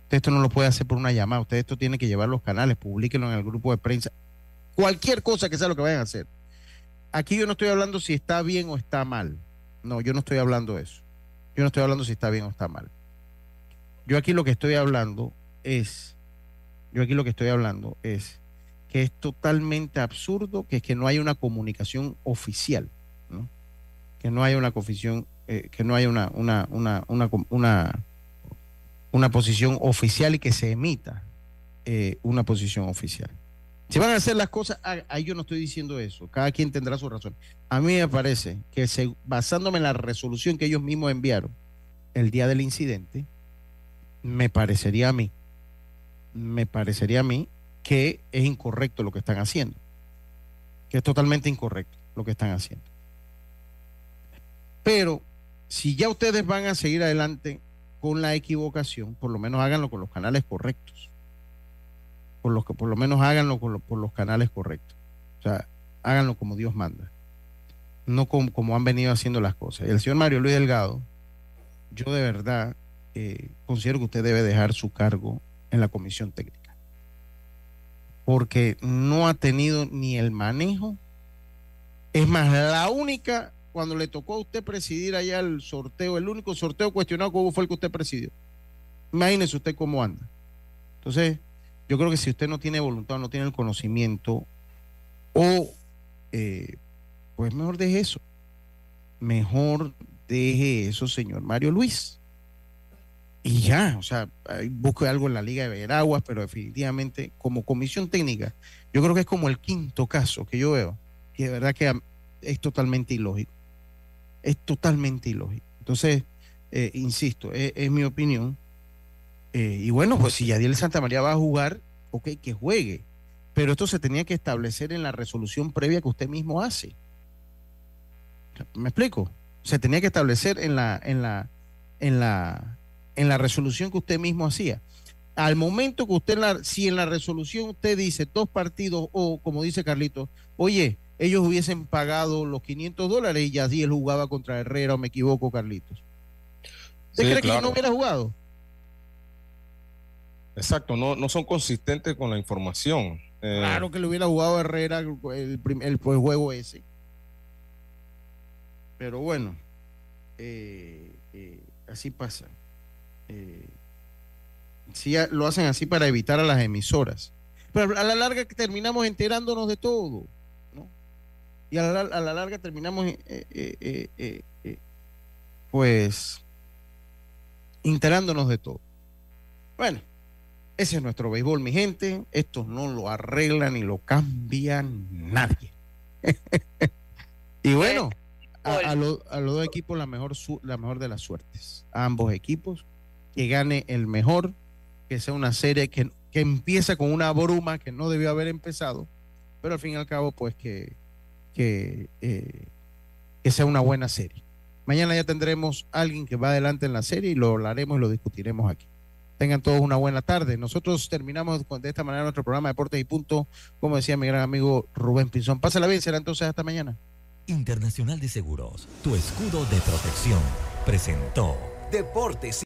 Usted esto no lo puede hacer por una llamada. Usted esto tiene que llevar los canales, publíquenlo en el grupo de prensa. Cualquier cosa que sea lo que vayan a hacer. Aquí yo no estoy hablando si está bien o está mal. No, yo no estoy hablando de eso. Yo no estoy hablando si está bien o está mal. Yo aquí lo que estoy hablando es, yo aquí lo que estoy hablando es que es totalmente absurdo que es que no haya una comunicación oficial, ¿no? que no haya una confesión, eh, que no haya una, una, una, una, una, posición oficial y que se emita eh, una posición oficial. Si van a hacer las cosas, ah, ahí yo no estoy diciendo eso, cada quien tendrá su razón. A mí me parece que basándome en la resolución que ellos mismos enviaron el día del incidente, me parecería a mí, me parecería a mí que es incorrecto lo que están haciendo, que es totalmente incorrecto lo que están haciendo. Pero si ya ustedes van a seguir adelante con la equivocación, por lo menos háganlo con los canales correctos. Por, los que, por lo menos háganlo por los canales correctos. O sea, háganlo como Dios manda. No como, como han venido haciendo las cosas. El señor Mario Luis Delgado, yo de verdad eh, considero que usted debe dejar su cargo en la comisión técnica. Porque no ha tenido ni el manejo. Es más, la única, cuando le tocó a usted presidir allá el sorteo, el único sorteo cuestionado que hubo fue el que usted presidió. Imagínese usted cómo anda. Entonces, yo creo que si usted no tiene voluntad, no tiene el conocimiento, o eh, pues mejor deje eso. Mejor deje eso, señor Mario Luis. y ya, o sea, busque algo en la Liga de Veraguas, pero definitivamente como comisión técnica, yo creo que es como el quinto caso que yo veo, que de verdad que es totalmente ilógico. Es totalmente ilógico. Entonces, eh, insisto, es, mi opinión. Eh, y bueno, pues si Yadiel Santa María va a jugar, ok, que juegue. Pero esto se tenía que establecer en la resolución previa que usted mismo hace. ¿Me explico? Se tenía que establecer en la, en la, en la, en la resolución que usted mismo hacía. Al momento que usted, la, si en la resolución usted dice dos partidos, o como dice Carlito, oye, ellos hubiesen pagado los 500 dólares y Yadiel jugaba contra Herrera, o me equivoco, Carlitos. ¿Usted cree que no hubiera jugado? Exacto, no, no son consistentes con la información. Eh, claro que le hubiera jugado Herrera el, el, juego ese. Pero bueno, eh, eh, así pasa. sí, lo hacen así para evitar a las emisoras. Pero a la larga terminamos enterándonos de todo. ¿no? Y a la larga terminamos, pues, enterándonos de todo. Bueno, ese es nuestro béisbol, mi gente. Esto no lo arregla ni lo cambia nadie. y bueno, a, los dos equipos la mejor, de las suertes. A ambos equipos, que gane el mejor, que sea una serie que, que empieza con una bruma que no debió haber empezado, pero al fin y al cabo, pues que, que, eh, que sea una buena serie. Mañana ya tendremos alguien que va adelante en la serie y lo hablaremos y lo discutiremos aquí. Tengan todos una buena tarde. Nosotros terminamos de esta manera nuestro programa Deportes y Punto, como decía mi gran amigo Rubén Pinzón. Pásala bien, será entonces hasta mañana. Internacional de Seguros, tu escudo de protección, presentó Deportes